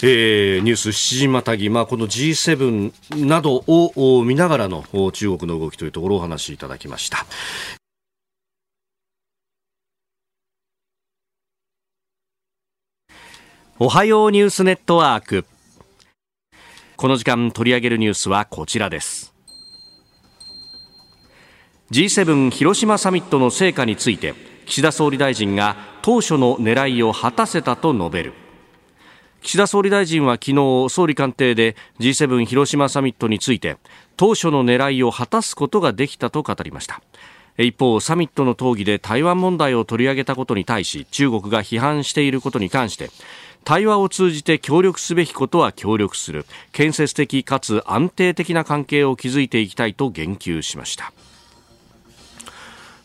えー、ニュース7時またぎ、まあ、この G7 などを見ながらの中国の動きというところをお話しいただきました。おはようニュースネットワーク。この時間取り上げるニュースはこちらです。G7 広島サミットの成果について岸田総理大臣が当初の狙いを果たせたと述べる。岸田総理大臣は昨日総理官邸で G7 広島サミットについて当初の狙いを果たすことができたと語りました。一方サミットの討議で台湾問題を取り上げたことに対し中国が批判していることに関して対話を通じて協力すべきことは協力する。建設的かつ安定的な関係を築いていきたいと言及しました。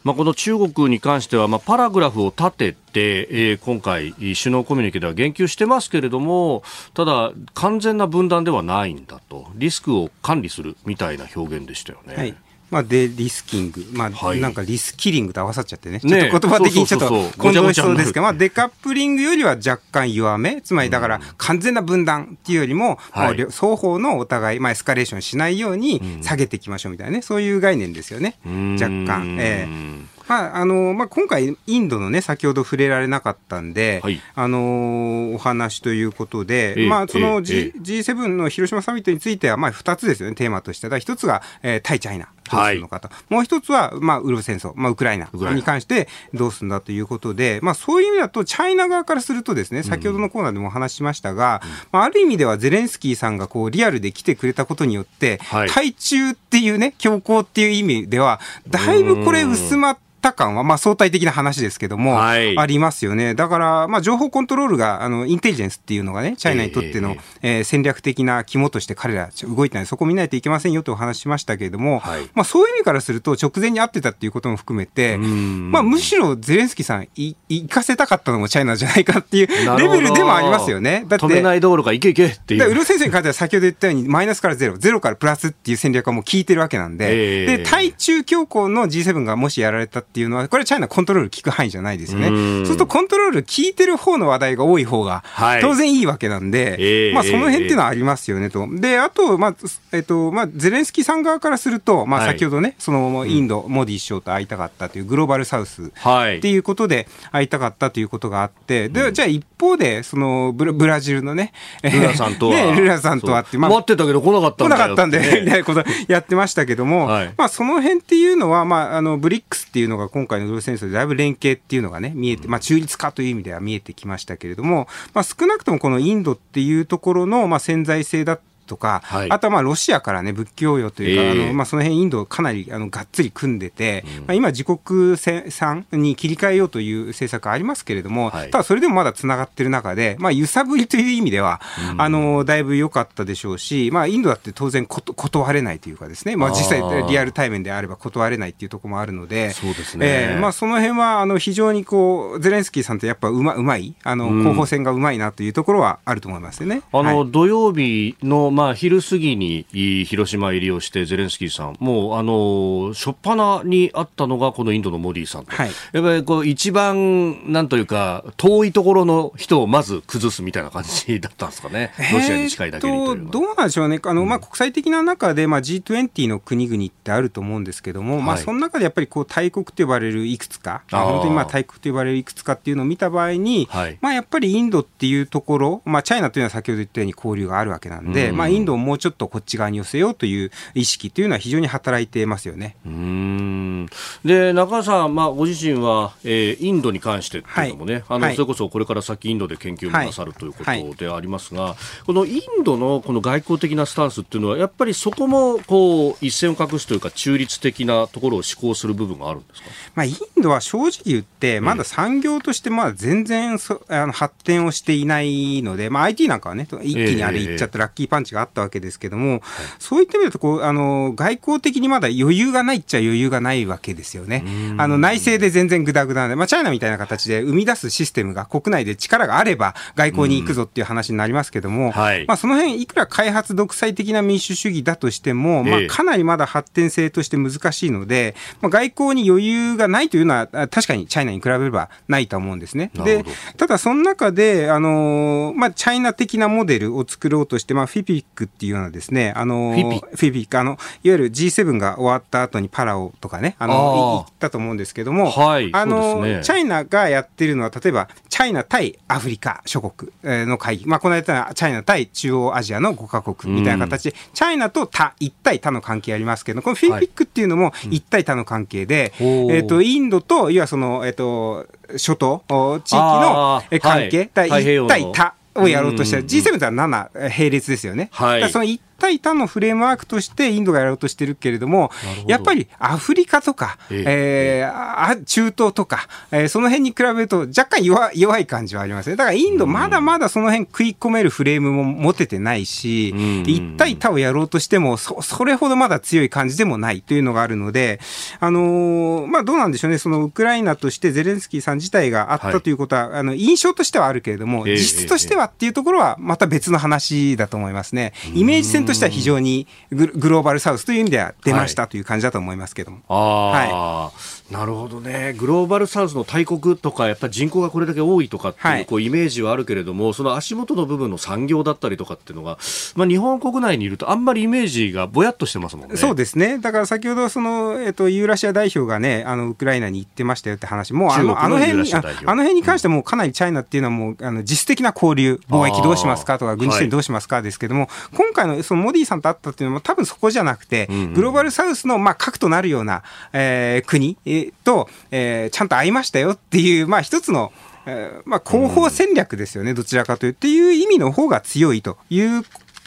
まあ、この中国に関しては、まあ、パラグラフを立てて、えー、今回、首脳コミュニケでは言及してますけれども、ただ、完全な分断ではないんだと、リスクを管理するみたいな表現でしたよね。はいまあ、デリスキング、まあ、はい、なんかリスキリングと合わさっちゃってね、ちょっと言葉的にちょっと混同しそうですけど、まあ、デカップリングよりは若干弱め、つまりだから完全な分断っていうよりも、はい、双方のお互い、まあ、エスカレーションしないように下げていきましょうみたいなね、そういう概念ですよね、若干。えーまああのまあ、今回、インドのね、先ほど触れられなかったんで、はい、あのお話ということで、まあ、その、G え G7 の広島サミットについては、まあ、2つですよね、テーマとして。だ一つが、えー、対チャイナ。どうするのかと、はい、もう一つは、まあ、ウルフ戦争、まあ、ウクライナに関してどうするんだということで、まあ、そういう意味だと、チャイナ側からするとですね、先ほどのコーナーでもお話ししましたが、うん、まあ、ある意味ではゼレンスキーさんがこうリアルで来てくれたことによって、はい、対中っていうね、強硬っていう意味では、だいぶこれ薄まって、った感は、まあ、相対的な話ですけども、はい、ありますよね。だから、まあ、情報コントロールが、あの、インテリジェンスっていうのがね、チャイナにとっての、えー、えー、戦略的な肝として彼ら動いたので、そこを見ないといけませんよとお話しましたけれども、はい、まあ、そういう意味からすると、直前に会ってたっていうことも含めて、まあ、むしろゼレンスキーさん、い、行かせたかったのもチャイナじゃないかっていうレベルでもありますよね。だって。止めない道路がいけいけっていう。ウル先生に関しては先ほど言ったように、マイナスからゼロ、ゼロからプラスっていう戦略はもう効いてるわけなんで、えー、で、対中強硬の G7 がもしやられたっていうのは、これチャイナコントロール効く範囲じゃないですよね。そうするとコントロール効いてる方の話題が多い方が、当然いいわけなんで、はい、まあその辺っていうのはありますよねと。で、あと、まあ、えっと、まあ、ゼレンスキーさん側からすると、まあ先ほどね、はい、そのインド、モディ首相と会いたかったというグローバルサウスっていうことで会いたかったということがあって、で、じゃあ一方で、そのブラブラジルのね、ルラさんとは。ね、ルラさんとはって、まあ、待ってたけど来なかったんだ来なかったんで、みたいなことやってましたけども、はい、まあその辺っていうのは、まあ、あの、ブリックスっていうのが今回のドル戦争でだいぶ連携っていうのがね、見えて、まあ、中立化という意味では見えてきましたけれども、まあ、少なくともこのインドっていうところの、まあ、潜在性だったとか、はい、あとはまあロシアからね、仏教用というか、えー、あのまあ、その辺インドかなりあのがっつり組んでて、うん、まあ、今、自国産に切り替えようという政策ありますけれども、はい、ただそれでもまだつながってる中で、まあ、揺さぶりという意味では、うん、あのだいぶ良かったでしょうし、まあ、インドだって当然こと断れないというかですね、まあ、実際リアル対面であれば断れないっていうところもあるので、そうですね、えー、まあ、その辺はあの非常にこうゼレンスキーさんってやっぱうまうまい、あの候補戦がうまいなというところはあると思いますよね。あの、はい、土曜日のまあ昼過ぎに広島入りをしてゼレンスキーさん、もうあの初っ端にあったのがこのインドのモディさんと、はい、やっぱりこう一番なんというか遠いところの人をまず崩すみたいな感じだったんですかね、ロシアに近いだけにとどうなんでしょうね、あのまあ、国際的な中で、まあ、G20 の国々ってあると思うんですけども、はい、まあ、その中でやっぱりこう大国と呼ばれるいくつか、本当にまあ大国と呼ばれるいくつかっていうのを見た場合に、はい、まあ、やっぱりインドっていうところ、まあ、チャイナというのは先ほど言ったように交流があるわけなんで、うん、まあ、インドをもうちょっとこっち側側に寄せようという意識というのは非常に働いてますよね。うん。で中川さん、まあ、ご自身は、えー、インドに関してっていうのもね、はい、あの、はい、それこそこれから先インドで研究もなさるということでありますが、はい、このインドのこの外交的なスタンスっていうのはやっぱりそこもこう一線を画すというか中立的なところを施行する部分があるんですか、まあ、インドは正直言ってまだ産業としてまだ全然そあの発展をしていないので、まあ、IT なんかはね一気にあれいっちゃったラッキーパンチがあったわけですけども、そういった意味だとこうあの、外交的にまだ余裕がないっちゃ余裕がないわけですよね。あの内政で全然ぐだぐだで、まあ、チャイナみたいな形で生み出すシステムが国内で力があれば外交に行くぞっていう話になりますけども、はい、まあ、その辺いくら開発独裁的な民主主義だとしても、まあ、かなりまだ発展性として難しいので、まあ、外交に余裕がないというのは確かにチャイナに比べればないと思うんですね。でただその中で、あのまあ、チャイナ的なモデルを作ろうとして、まあ、フィピックっていうようなですね、あのフィピック。あのいわゆる G7 が終わった後にパラオとかねあの行ったと思うんですけども、はい、あの、ね、チャイナがやってるのは例えばチャイナ対アフリカ諸国の会議、まあ、この間チャイナ対中央アジアの5か国みたいな形。で、うん、チャイナと他一対他の関係ありますけどこのフィリピックっていうのも一対他の関係で、はいえーと、インドといわその、えーと、諸島地域の関係、はい、一対他をやろうとしたら、G7 とは7並列ですよね。はい、その一対他のフレームワークとしてインドがやろうとしてるけれども、やっぱりアフリカとか、ええ。ー、中東とか、えー、その辺に比べると若干弱弱い感じはありますね。だからインドまだまだその辺食い込めるフレームも持ててないし、一対他をやろうとしてもそ、それほどまだ強い感じでもないというのがあるので、あのー、まあどうなんでしょうね、そのウクライナとしてゼレンスキーさん自体があったということは、はい、あの印象としてはあるけれども、実質としてはっていうところはまた別の話だと思いますね。イメージ戦としては非常にグローバルサウスという意味では出ましたという感じだと思いますけども。はい、あなるほどね。グローバルサウスの大国とか、やっぱり人口がこれだけ多いとかっていう、こうイメージはあるけれども、その足元の部分の産業だったりとかっていうのが、まあ、日本国内にいるとあんまりイメージがぼやっとしてますもんね。そうですね。だから先ほどその、えっと、ユーラシア代表がね、あの、ウクライナに行ってましたよって話、もうあの、あの辺に、あの辺に関してはもうかなりチャイナっていうのはもう、あの、実質的な交流、貿易どうしますかとか、軍事支援どうしますかですけども、はい、今回のそのモディさんと会ったっていうのも多分そこじゃなくて、グローバルサウスの、まあ、核となるような、えー、国と、えー、ちゃんと会いましたよっていう、まあ、一つの、えー、まあ、広報戦略ですよね、どちらかというっていう意味の方が強いという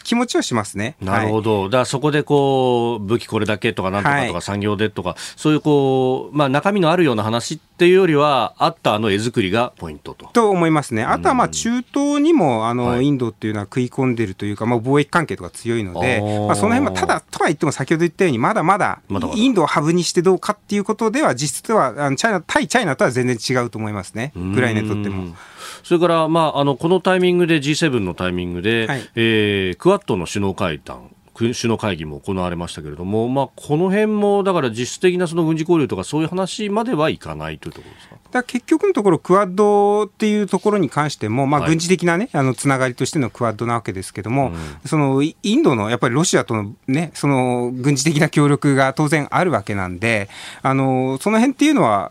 気持ちはしますね。なるほど。はい、だからそこでこう、武器これだけとかなんとかとか産業でとか、はい、そういうこう、まあ中身のあるような話っていうよりは、あったあの絵作りがポイントと。と思いますね。あとはまあ中東にも、あの、インドっていうのは食い込んでるというか、まあ貿易関係とか強いので、まあその辺はただとは言っても先ほど言ったように、まだまだインドをハブにしてどうかっていうことでは、実質は、あのチャイナ、対チャイナとは全然違うと思いますね。ウクライナにとっても。それから、まあ、あのこのタイミングで G7 のタイミングで、はい、えー、クワッドの首脳会談首脳会議も行われましたけれども、まあ、この辺もだから実質的なその軍事交流とかそういう話まではいかないというところですか？だ結局のところ、クアッドっていうところに関しても、まあ、軍事的なね、はい、あのつながりとしてのクアッドなわけですけれども、うん、そのインドのやっぱりロシアとのね、その軍事的な協力が当然あるわけなんで、あのその辺っていうのは、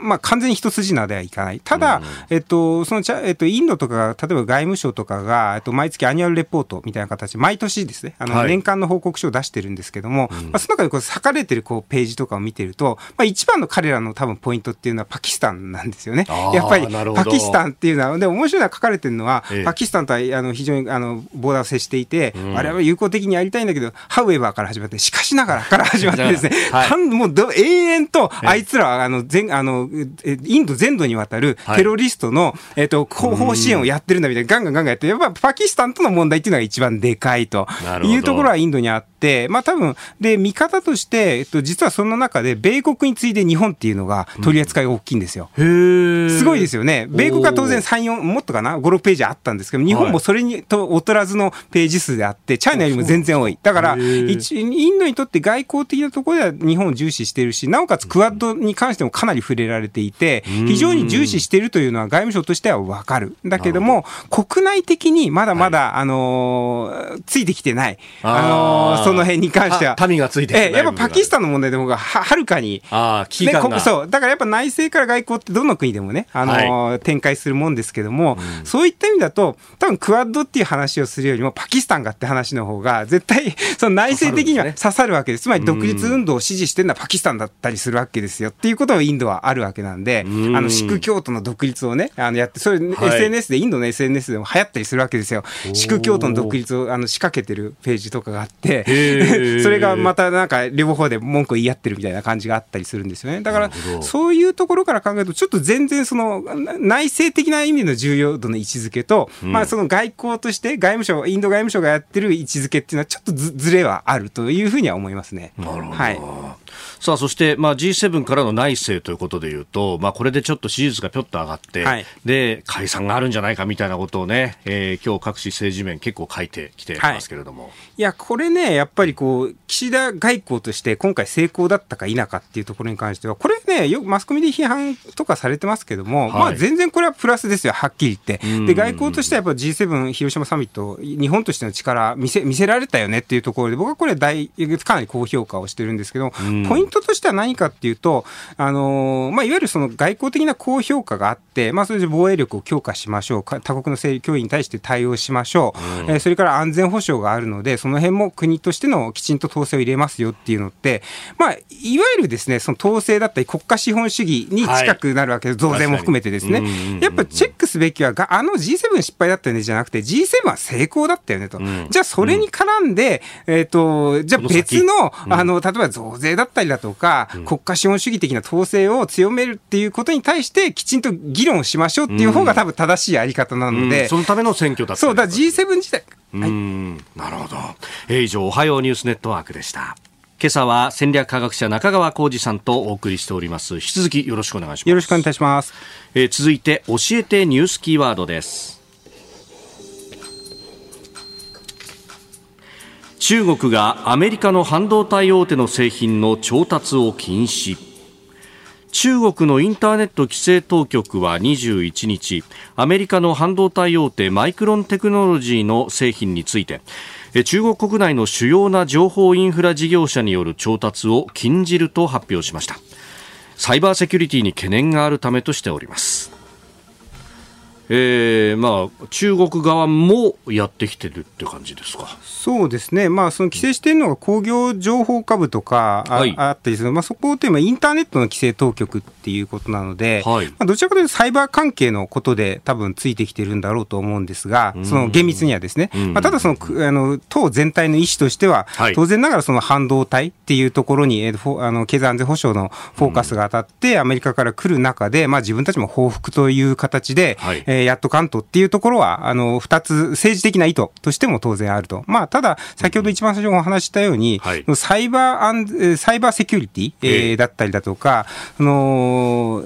まあ、完全に一筋縄ではいかない。ただ、えっと、そのちゃ、えっと、インドとか、例えば外務省とかが、えっと、毎月アニュアルレポートみたいな形、毎年ですね、あの、年間の報告書を出してるんですけども、はい、まあ、その中でこう、割かれてるこう、ページとかを見てると、まあ、一番の彼らの多分ポイントっていうのはパキスタンなんですよね。やっぱり、パキスタンっていうのは、で、面白いのは書かれてるのは、ええ、パキスタンとは、あの、非常に、あの、ボーダーを接していて、うん、あれは友好的にやりたいんだけど、 however から始まって、しかしながらから始まってですね、はい、もうど、延々と、あいつらは、あの、全、あの、インドド全土にわたるテロリストの、えっと、後方支援をやってるんだみたいな、ガンガンガンガンやって、やっぱパキスタンとの問題っていうのが一番でかいと。いうところはインドにあって、まあ多分、で、見方として、えっと、実はその中で、米国に次いで日本っていうのが取り扱いが大きいんですよ。うん、すごいですよね。米国は当然3、4、もっとかな、5、6ページあったんですけど、日本もそれにと劣らずのページ数であって、チャイナよりも全然多い。だから、インドにとって外交的なところでは日本を重視してるし、なおかつクアッドに関してもかなり触れられていて、非常に重視しているというのは外務省としては分かる。だけども、国内的にまだまだ、はい、あのー、ついてきてない。あのー、その辺に関しては。民がついてえやっぱパキスタンの問題の方がははるかに。ああ、危機感が、そう。だからやっぱ内政から外交ってどの国でもね、あのーはい、展開するもんですけども、うん、そういった意味だと、多分クアッドっていう話をするよりも、パキスタンがって話の方が、絶対、その内政的には刺さるわけです。つまり独立運動を支持してるのはパキスタンだったりするわけですよ。っていうことはインドはあるわけなんで、あの、シク教徒の独立をね、あのやって、それ、はい、SNS で、インドの SNS でも流行ったりするわけですよ。シク教徒の独立をあの仕掛けてるページとかがあって、それがまたなんか両方で文句を言い合ってるみたいな感じがあったりするんですよね。だから、そういうところから考えると、ちょっと全然その内政的な意味の重要度の位置づけと、うん、まあその外交として外務省、インド外務省がやってる位置づけっていうのはちょっとずずれはあるというふうには思いますね。なるほど。はい。さあそして、まあ、G7 からの内政ということでいうと、まあ、これでちょっと支持率がぴょっと上がって、はい、で解散があるんじゃないかみたいなことをね、えー、今日各紙政治面結構書いてきてますけれども、はい、いやこれねやっぱりこう岸田外交として今回成功だったか否かっていうところに関してはこれねよくマスコミで批判とかされてますけども、はい、まあ、全然これはプラスですよはっきり言って。で外交としてはやっぱ G7 広島サミット日本としての力見せ見せられたよねっていうところで僕はこれ大かなり高評価をしてるんですけどポイントとしては何かっていうと、あのー、まあ、いわゆるその外交的な高評価があって、まあ、それで防衛力を強化しましょう、他国の脅威に対して対応しましょう、うん、えー、それから安全保障があるので、その辺も国としてのきちんと統制を入れますよっていうのって、まあ、いわゆるですね、その統制だったり国家資本主義に近くなるわけです、はい、増税も含めてですね。やっぱチェックすべきは、あの G7 失敗だったよねじゃなくて、G7 は成功だったよねと。うん、じゃあ、それに絡んで、えっ、ー、と、じゃあ別の、あの、例えば増税だったりだとか、国家資本主義的な統制を強めるっていうことに対して、きちんと議論しましょうっていう方が多分正しいやり方なので。そのための選挙だったそう、だ G7 自体。はい、なるほど。えー、以上、おはようニュースネットワークでした。今朝は戦略科学者中川浩二さんとお送りしております。引き続きよろしくお願いします。よろしくお願いします、えー、続いて教えてニュースキーワードです。中国がアメリカの半導体大手の製品の調達を禁止。中国のインターネット規制当局は21日アメリカの半導体大手マイクロンテクノロジーの製品について中国国内の主要な情報インフラ事業者による調達を禁じると発表しました。サイバーセキュリティに懸念があるためとしております。えーまあ、中国側もやってきてるって感じですか？そうですね、まあ、その規制しているのが工業情報株とかあはい、あったりする、まあ、そこというのはインターネットの規制当局っていうことなので、はい、まあ、どちらかというとサイバー関係のことで多分ついてきてるんだろうと思うんですが、その厳密にはですね、まあ、ただそのあの、党全体の意思としては、はい、当然ながらその半導体っていうところに、えー、あの経済安全保障のフォーカスが当たって、アメリカから来る中で、まあ、自分たちも報復という形で、はい、えーえー、やっと関東っていうところは、あの、二つ、政治的な意図としても当然あると。まあ、ただ、先ほど一番最初にお話したように、はい、サイバーアン、サイバーセキュリティ、えー、だったりだとか、あの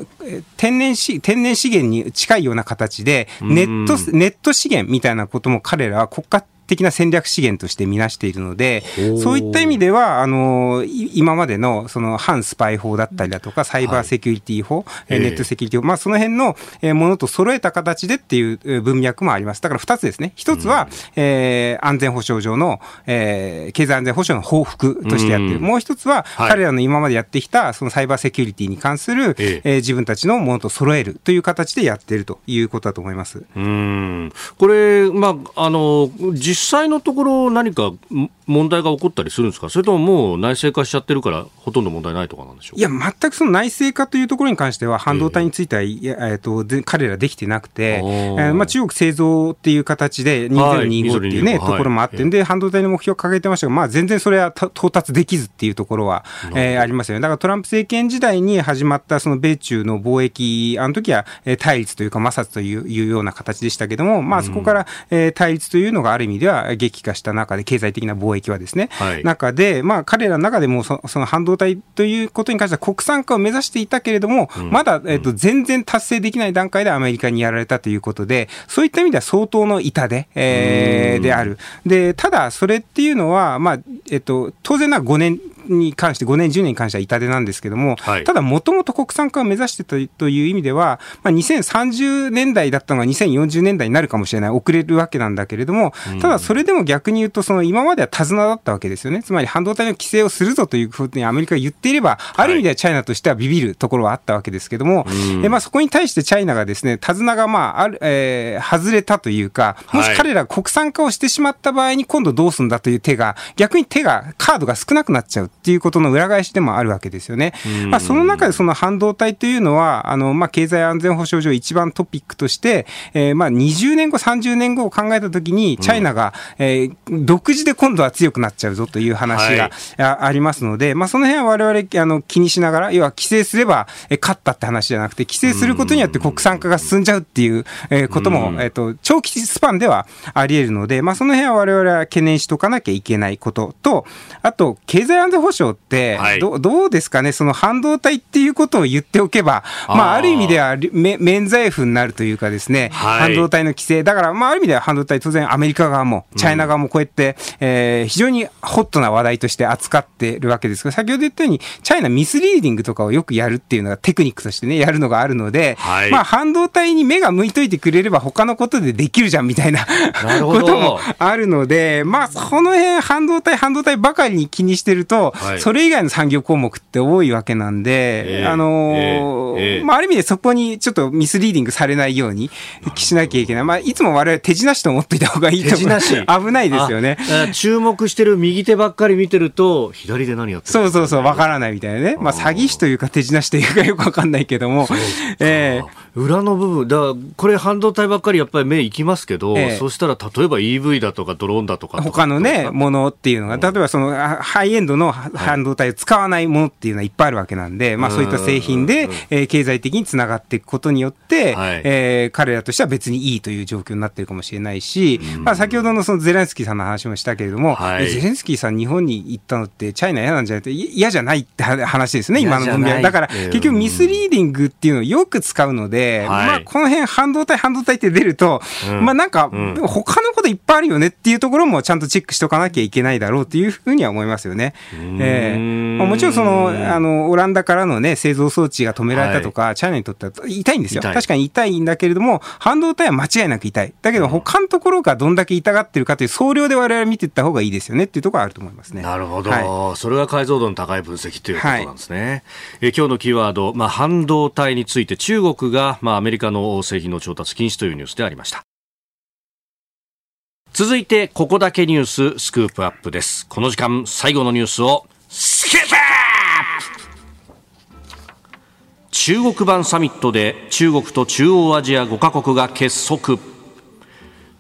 天然資、天然資源に近いような形で、ネット、ネット資源みたいなことも彼らは国家的な戦略資源としてみなしているので、そういった意味では、あの、今までのその反スパイ法だったりだとか、サイバーセキュリティ法、はい、ネットセキュリティ法、まあその辺のものと揃えた形でっていう文脈もあります。だから二つですね。一つは、うん、えー、安全保障上の、えー、経済安全保障の報復としてやってる。うん、もう一つは、はい、彼らの今までやってきた、そのサイバーセキュリティに関する、ええー、自分たちのものと揃えるという形でやっているということだと思います。うん。これ、まあ、あの、実実際のところ何か問題が起こったりするんですか？それとももう内製化しちゃってるからほとんど問題ないとかなんでしょういや、全くその内製化というところに関しては、半導体については、えー、えー、と彼らできてなくて、えーまあ、中国製造っていう形で2025っていうね、はい、ところもあって、で、半導体の目標を掲げてましたが、まあ、全然それは到達できずっていうところは、えー、ありますよね。だからトランプ政権時代に始まったその米中の貿易、あの時は対立というか摩擦といういうような形でしたけども、まあ、そこから、えー、対立というのがある意味では激化した中で、経済的な貿易はですね、はい、中で、まあ、彼らの中でもそその半導体ということに関しては国産化を目指していたけれども、うん、まだ、えーと、全然達成できない段階でアメリカにやられたということで、そういった意味では相当の痛手、えー、である。で、ただ、それっていうのは、まあ、えっ、ー、と、当然な5年に関して、5年、10年に関しては痛手なんですけども、はい、ただ、もともと国産化を目指してたという意味では、まあ、2030年代だったのが2040年代になるかもしれない、遅れるわけなんだけれども、ただ、それでも逆に言うと、その今までは手綱だったわけですよね。つまり、半導体の規制をするぞというふうにアメリカが言っていれば、ある意味ではチャイナとしてはビビるところはあったわけですけども、えまあ、そこに対してチャイナがですね、手綱がまあ、ある、えー、外れたというか、もし彼らが国産化をしてしまった場合に今度どうすんだという手が、逆に手が、カードが少なくなっちゃうっていうことの裏返しでもあるわけですよね。まあ、その中でその半導体というのは、あの、まあ、経済安全保障上一番トピックとして、えー、まあ、20年後、30年後を考えたときに、チャイナが、えー、独自で今度は強くなっちゃうぞという話が、ありますので、まあ、その辺は我々、あの、気にしながら、要は規制すれば、え勝ったって話じゃなくて、規制することによって国産化が進んじゃうっていう、えー、ことも、えっ、と、長期スパンではあり得るので、まあ、その辺は我々は懸念しとかなきゃいけないことと、あと、経済安全保障って、はい、どどうですかね、その半導体っていうことを言っておけば、あまあ、ある意味では免罪符になるというかですね、はい、半導体の規制、だから、まあ、ある意味では半導体、当然アメリカ側も、チャイナ側もこうやって、うん、えー、非常にホットな話題として扱ってるわけですが、先ほど言ったように、チャイナミスリーディングとかをよくやるっていうのがテクニックとしてね、やるのがあるので、はい、まあ、半導体に目が向いといてくれれば、他のことでできるじゃんみたいなこともあるので、まあ、その辺、半導体、半導体ばかりに気にしてると、はい、それ以外の産業項目って多いわけなんで、えー、あのーえー、まあ、ある意味でそこにちょっとミスリーディングされないようにしなきゃいけない。まあ、いつも我々手品師と思っていた方がいいと思う。危ないですよね。注目してる右手ばっかり見てると、左で何やってるそうそうそう、わからないみたいなね。まあ、詐欺師というか手品師というかよくわかんないけども、えー、裏の部分、だからこれ半導体ばっかりやっぱり目いきますけど、えー、そうしたら例えば EV だとかドローンだとか他のね、ものっていうのが、例えばそのハイエンドの半導体を使わないものっていうのはいっぱいあるわけなんで、まあそういった製品で、えー、経済的につながっていくことによって、はい、えー、彼らとしては別にいいという状況になってるかもしれないし、まあ先ほどのそのゼレンスキーさんの話もしたけれども、はい、ゼレンスキーさん日本に行ったのってチャイナ嫌なんじゃないと嫌じゃないって話ですね、今の分野。だから結局ミスリーディングっていうのをよく使うので、はい、まあこの辺半導体半導体って出ると、うん、まあなんか、うん、他のこといっぱいあるよねっていうところもちゃんとチェックしとかなきゃいけないだろうというふうには思いますよね。えーまあ、もちろんその、あの、オランダからのね、製造装置が止められたとか、はい、チャイナにとっては痛いんですよ。確かに痛いんだけれども、半導体は間違いなく痛い。だけど他のところがどんだけ痛がってるかという総量で我々見ていった方がいいですよねっていうところはあると思いますね。なるほど。はい、それが解像度の高い分析ということなんですね。はい、え今日のキーワード、まあ、半導体について中国が、まあ、アメリカの製品の調達禁止というニュースでありました。続いてここだけニューススクープアップです。この時間最後のニュースをスクープアップ。中国版サミットで中国と中央アジア5カ国が結束。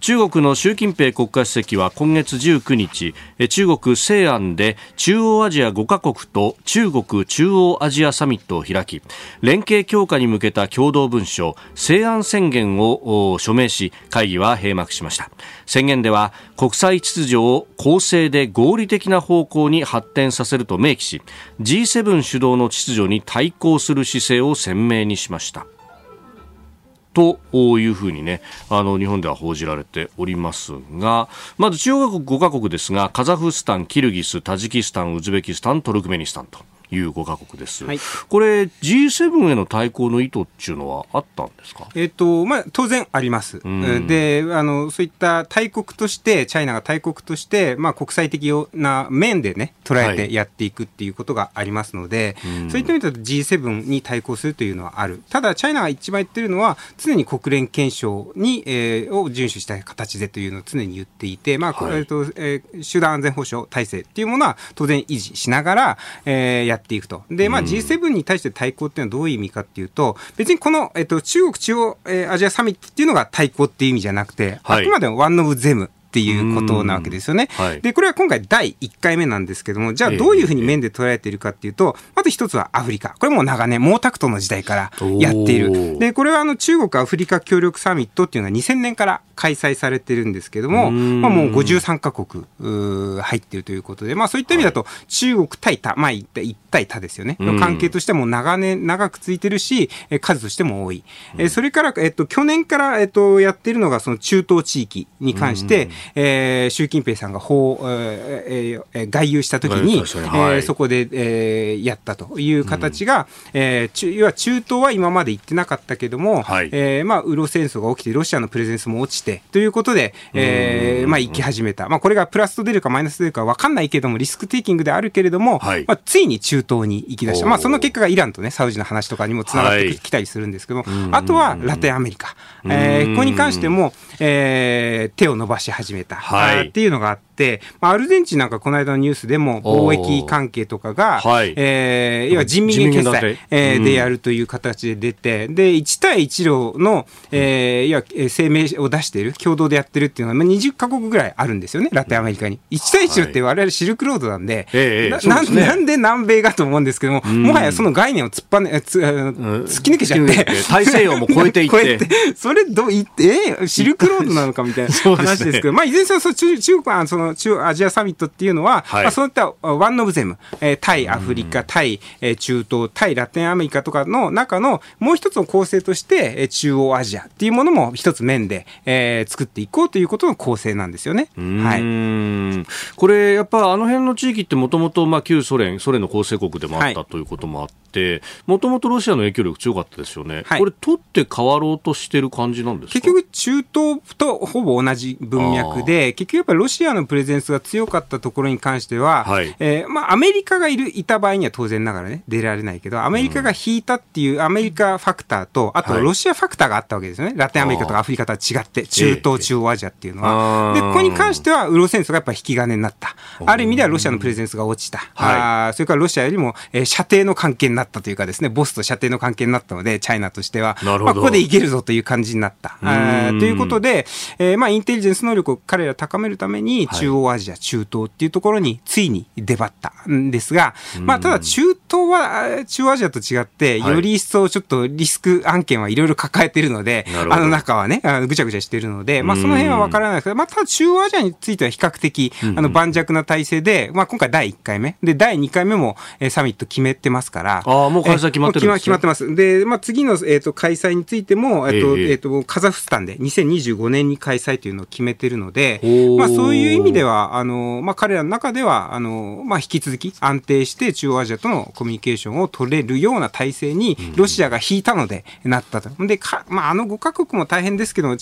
中国の習近平国家主席は今月19日中国西安で中央アジア5カ国と中国中央アジアサミットを開き連携強化に向けた共同文書西安宣言を署名し会議は閉幕しました。宣言では国際秩序を公正で合理的な方向に発展させると明記し G7 主導の秩序に対抗する姿勢を鮮明にしました。というふうにね、あの、日本では報じられておりますが、まず中央国5カ国ですが、カザフスタン、キルギス、タジキスタン、ウズベキスタン、トルクメニスタンと。いう5カ国です、はい、これ G7 への対抗の意図っていうのはあったんですか、えーとまあ、当然あります、であのそういった大国としてチャイナが大国として、まあ、国際的な面でね捉えてやっていくっていうことがありますので、はい、そういった意味で G7 に対抗するというのはある。ただチャイナが一番言ってるのは常に国連憲章に、えー、を遵守した形でというのを常に言っていて、まあはい、えーとえー、集団安全保障体制っていうものは当然維持しながら、えー、やっていくと。で、まあ、G7 に対して対抗っていうのはどういう意味かっていうと、別にこの、えっと、中国中央、えー、アジアサミットっていうのが対抗っていう意味じゃなくて、はい、あくまでもワン・オブ・ゼム。っていうことなわけですよね。はい、で、これは今回第1回目なんですけども、じゃあどういうふうに面で捉えているかっていうと、まず一つはアフリカ。これも長年、毛沢東の時代からやっている。で、これはあの中国アフリカ協力サミットっていうのは2000年から開催されてるんですけども、まあもう53カ国入っているということで、まあそういった意味だと中国対他、まあ一対他ですよね。の関係としても長年、長くついてるし、数としても多い。えそれから、えっと、去年から、えっと、やってるのがその中東地域に関して、えー、習近平さんが法、えー、外遊したときに、はい、えー、そこで、えー、やったという形が、うん、えー、要は中東は今まで行ってなかったけども、はい、えー、まあ、ウロ戦争が起きて、ロシアのプレゼンスも落ちて、ということで、えー、まあ、行き始めた。まあ、これがプラスと出るかマイナス出るか分かんないけども、リスクテイキングであるけれども、はい、まあ、ついに中東に行き出した。まあ、その結果がイランとね、サウジの話とかにもつながってきたりするんですけど、あとはラテンアメリカ。えー、ここに関しても、えー、手を伸ばし始めた、はい、っていうのがあって、、まあ、アルゼンチンなんかこの間のニュースでも貿易関係とかが、はい、えー、要は人民元決済、えー、でやるという形で出て、で、1対1路の、えー、いわ声明を出している、共同でやってるっていうのは、まあ、20か国ぐらいあるんですよね、ラテンアメリカに。1対1路って我々シルクロードなんで、はい、な、ね、なんで南米がと思うんですけども、もはやその概念を突っぱね、つ突き抜けちゃって、大西洋も超えていって。てそれどういって、えー、シルクロードなのかみたいな話ですけど、ね、まあ、いずれにせよ、中国はその中アジアサミットっていうのは、はい、まあ、そういったワン・オブ・ゼム、えー、対アフリカ、対、えー、中東、対ラテンアメリカとかの中のもう一つの構成として、えー、中央アジアっていうものも一つ面で、えー、作っていこうということの構成なんですよね。はい、これ、やっぱあの辺の地域ってもともと旧ソ連、ソ連の構成国でもあった、はい、ということもあって、て、もともとロシアの影響力強かったですよね。はい、これ、取って変わろうとしてる感じなんです結局、中東とほぼ同じ文脈で、結局やっぱりロシアのプレゼンスが強かったところに関しては、はい、えー、まあ、アメリカがいる、いた場合には当然ながらね、出られないけど、アメリカが引いたっていうアメリカファクターと、あとロシアファクターがあったわけですよね。ラテンアメリカとかアフリカとは違って、中東、中央アジアっていうのは。で、ここに関しては、ウロ戦争がやっぱ引き金になった。ある意味ではロシアのプレゼンスが落ちた。はい、あそれからロシアよりも、えー、射程の関係になったというかですね、ボスと射程の関係になったので、チャイナとしては、まあ、ここでいけるぞという感じになった。あということで、えー、まあ、インテリジェンス能力を彼ら高めるために、中央アジア、中東っていうところについに出張ったんですが、まあ、ただ中東は中央アジアと違って、より一層ちょっとリスク案件はいろいろ抱えてるので、あの中はね、あのぐちゃぐちゃしてるので、まあ、その辺は分からないですけど、まあ、ただ中央アジアについては比較的、あの盤石な体制で、まあ、今回第1回目、で、第2回目も、えー、サミット決めてますから、ああ、もう開催決まってるんです、ね、決まってます。で、まあ、次の、えーと、開催についても、えっ、ー、と、えー、えー、と、カザフスタンで2025年に開催というのを決めてるので、まあ、そういう意味では、あの、まあ、彼らの中では、あの、まあ、引き続き安定して中央アジアとのコミュニケーションを取れるような体制に、ロシアが引いたので、なったと。で、か、まあ、あの5カ国も大変ですけど、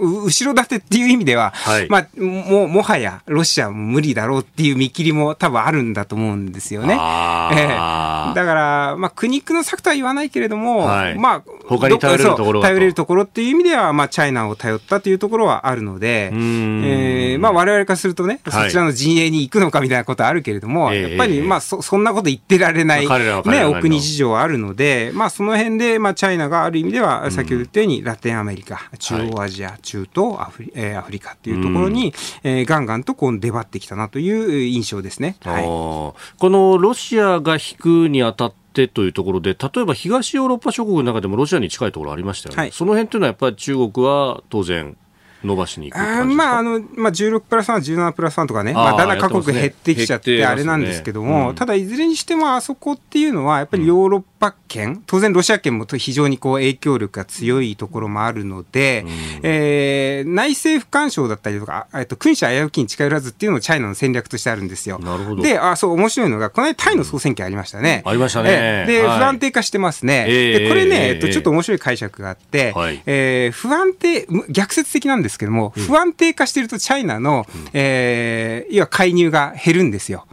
後ろ盾っていう意味では、はい、まあ、も、もはやロシアも無理だろうっていう見切りも多分あるんだと思うんですよね。えー、だから、まあ、苦肉の策とは言わないけれども、はい、まあ、他に頼れるところ頼れるところっていう意味では、まあ、チャイナを頼ったというところはあるので、えー、まあ、我々からするとね、そちらの陣営に行くのかみたいなことはあるけれども、はい、やっぱり、まあ、そ、そんなこと言ってられない、ね、お国事情はあるので、まあ、その辺で、まあ、チャイナがある意味では、先ほど言ったように、ラテンアメリカ、中央アジア、中東アフリ,、えー、アフリカっていうところに、うん、えー、ガンガンとこう出張ってきたなという印象ですね。はい、このロシアが引くにあたってというところで、例えば東ヨーロッパ諸国の中でもロシアに近いところありましたよね、はい、その辺というのはやっぱり中国は当然、伸ばしにいくあまああのまあ、16プラス1、17プラス1とかね、まあ、だんだん各国減ってきちゃって、あれなんですけども、ねうん、ただいずれにしても、あそこっていうのは、やっぱりヨーロッパ圏、当然ロシア圏も非常にこう影響力が強いところもあるので、うん、えー、内政不干渉だったりとか、えっと、君主危うきに近寄らずっていうのもチャイナの戦略としてあるんですよ。なるほど。で、あそう、面白いのが、この間タイの総選挙ありましたね。うん、ありましたね。で、はい、不安定化してますね。でこれね、えっと、ちょっと面白い解釈があって、はい、えー、不安定、逆説的なんですけども、不安定化してるとチャイナの、うん、えー、いわ介入が減るんですよ。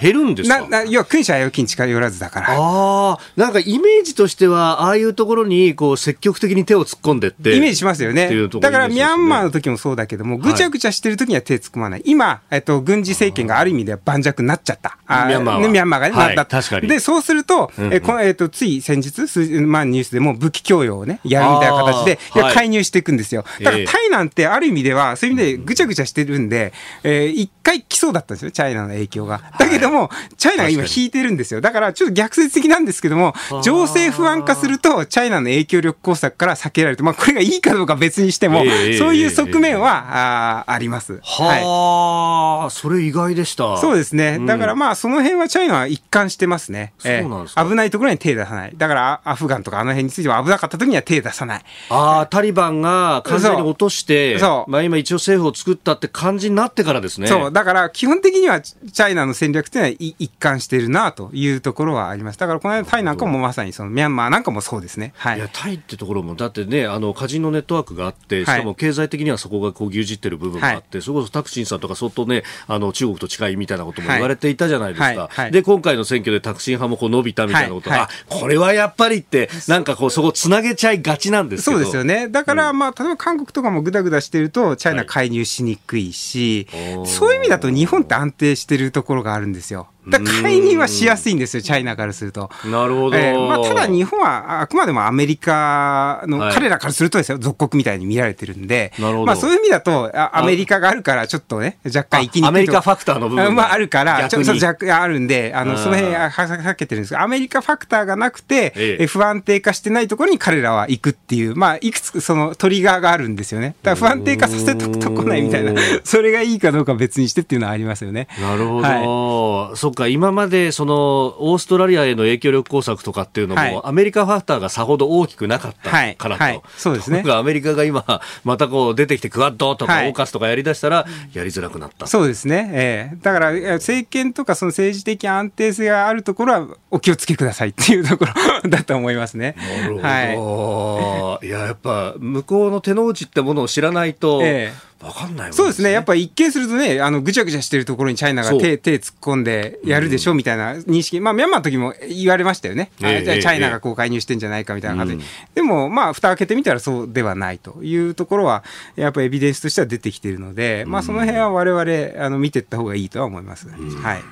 減るんですか？な要は君主危うきに近寄らずだから。ああ、なんかイメージとしては、ああいうところにこう積極的に手を突っ込んでって。イメージしますよね。だからミャンマーの時もそうだけども、ぐちゃぐちゃしてる時には手突っ込まない。今、えっと、軍事政権がある意味では盤石になっちゃった。あミャンマーは。ミャンマーがね、なった。確かに。で、そうすると、うんうん、えこのえっと、つい先日、まあニュースでも武器供与をね、やるみたいな形で、いや介入していくんですよ。だからタイなんてある意味では、そういう意味でぐちゃぐちゃしてるんで、えー、一回来そうだったんですよ、チャイナの影響が。だけども、チャイナが今引いてるんですよ。だからちょっと逆説的なんですけども、情勢不安化すると、チャイナの影響力工作から避けられると、まあこれがいいかどうか別にしても、そういう側面は、ああります。はあ、それ意外でした。そうですね。だからまあその辺はチャイナは一貫してますね。そうなんですか、危ないところに手出さない。だからアフガンとかあの辺については危なかった時には手出さない。ああ、タリバンが完全に落として、そうまあ今一応政府を作ったって感じになってからですね。そう。だから基本的にはチャイナの戦略っていうのは一貫しているなというところはあります。だからこの間タイなんかもまさにそのミャンマーなんかもそうですね。はい。いやタイってところもだってねあのカジノネットワークがあってしかも経済的にはそこがこう牛耳ってる部分があって、はい、それこそタクシンさんとか相当ねあの中国と近いみたいなことも言われていたじゃないですか。はい。はい、で今回の選挙でタクシン派もこう伸びたみたいなことが、あこれはやっぱりってなんかこうそこつなげちゃいがちなんですそうですよね。だから、まあ例えば韓国とかもぐだぐだしてるとチャイナ介入しにくいし、そういう意味だと日本って安定してるところがあるんですよ。だ介入はしやすいんですよ、チャイナからすると。なるほど。えー、まあ、ただ日本はあくまでもアメリカの、彼らからするとですよ、属国みたいに見られてるんで、なるほどまあ、そういう意味だとあ、アメリカがあるから、ちょっとね、若干生きにくい。アメリカファクターの部分まあ、あるから、ちょっと若干あるんで、あの、その辺は避けてるんですが、アメリカファクターがなくて、ええ、不安定化してないところに彼らは行くっていう、まあ、いくつそのトリガーがあるんですよね。だから不安定化させとくとこないみたいな、それがいいかどうか別にしてっていうのはありますよね。なるほど。はい、そそうか、今までそのオーストラリアへの影響力工作とかっていうのも、はい、アメリカファクターがさほど大きくなかったからと、はい。はい、そうですね。アメリカが今、またこう出てきて、クワッドとかオーカスとかやりだしたら、やりづらくなった、そうですね、ええ。ー、だから政権とかその政治的安定性があるところは、お気をつけくださいっていうところ だと思いますね。なるほど、はい、いや、やっぱ向こうの手の内ってものを知らないと、えーわかんない、ね、そうですね。やっぱ一見するとね、あの、ぐちゃぐちゃしてるところにチャイナが手、手突っ込んでやるでしょ、みたいな認識。まあ、ミャンマーの時も言われましたよね。えー、じゃあ、チャイナがこう介入してんじゃないかみたいな感じで。でも、まあ、蓋開けてみたらそうではないというところは、やっぱエビデンスとしては出てきているので、まあ、その辺は我々、あの、見ていった方がいいとは思います。はい。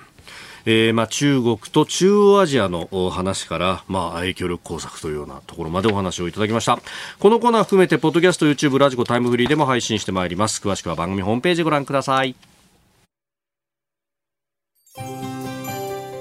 えーまあ、中国と中央アジアの話から、まあ、影響力工作というようなところまでお話をいただきました。このコーナー含めてポッドキャスト YouTube ラジコタイムフリーでも配信してまいります。詳しくは番組ホームページご覧ください。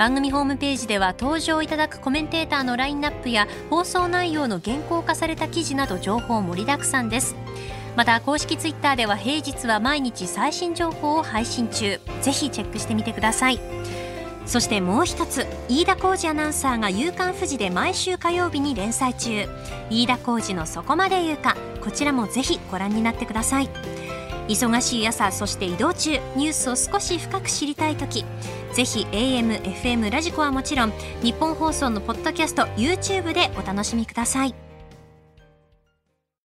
番組ホームページでは登場いただくコメンテーターのラインナップや放送内容の原稿化された記事など情報盛りだくさんです。また公式ツイッターでは平日は毎日最新情報を配信中。ぜひチェックしてみてください。そしてもう一つ飯田浩二アナウンサーが「夕刊富士」で毎週火曜日に連載中。飯田浩二の「そこまで言うか」こちらもぜひご覧になってください。忙しい朝そして移動中ニュースを少し深く知りたい時。ぜひ AM、FM、ラジコはもちろん日本放送のポッドキャスト YouTube でお楽しみください。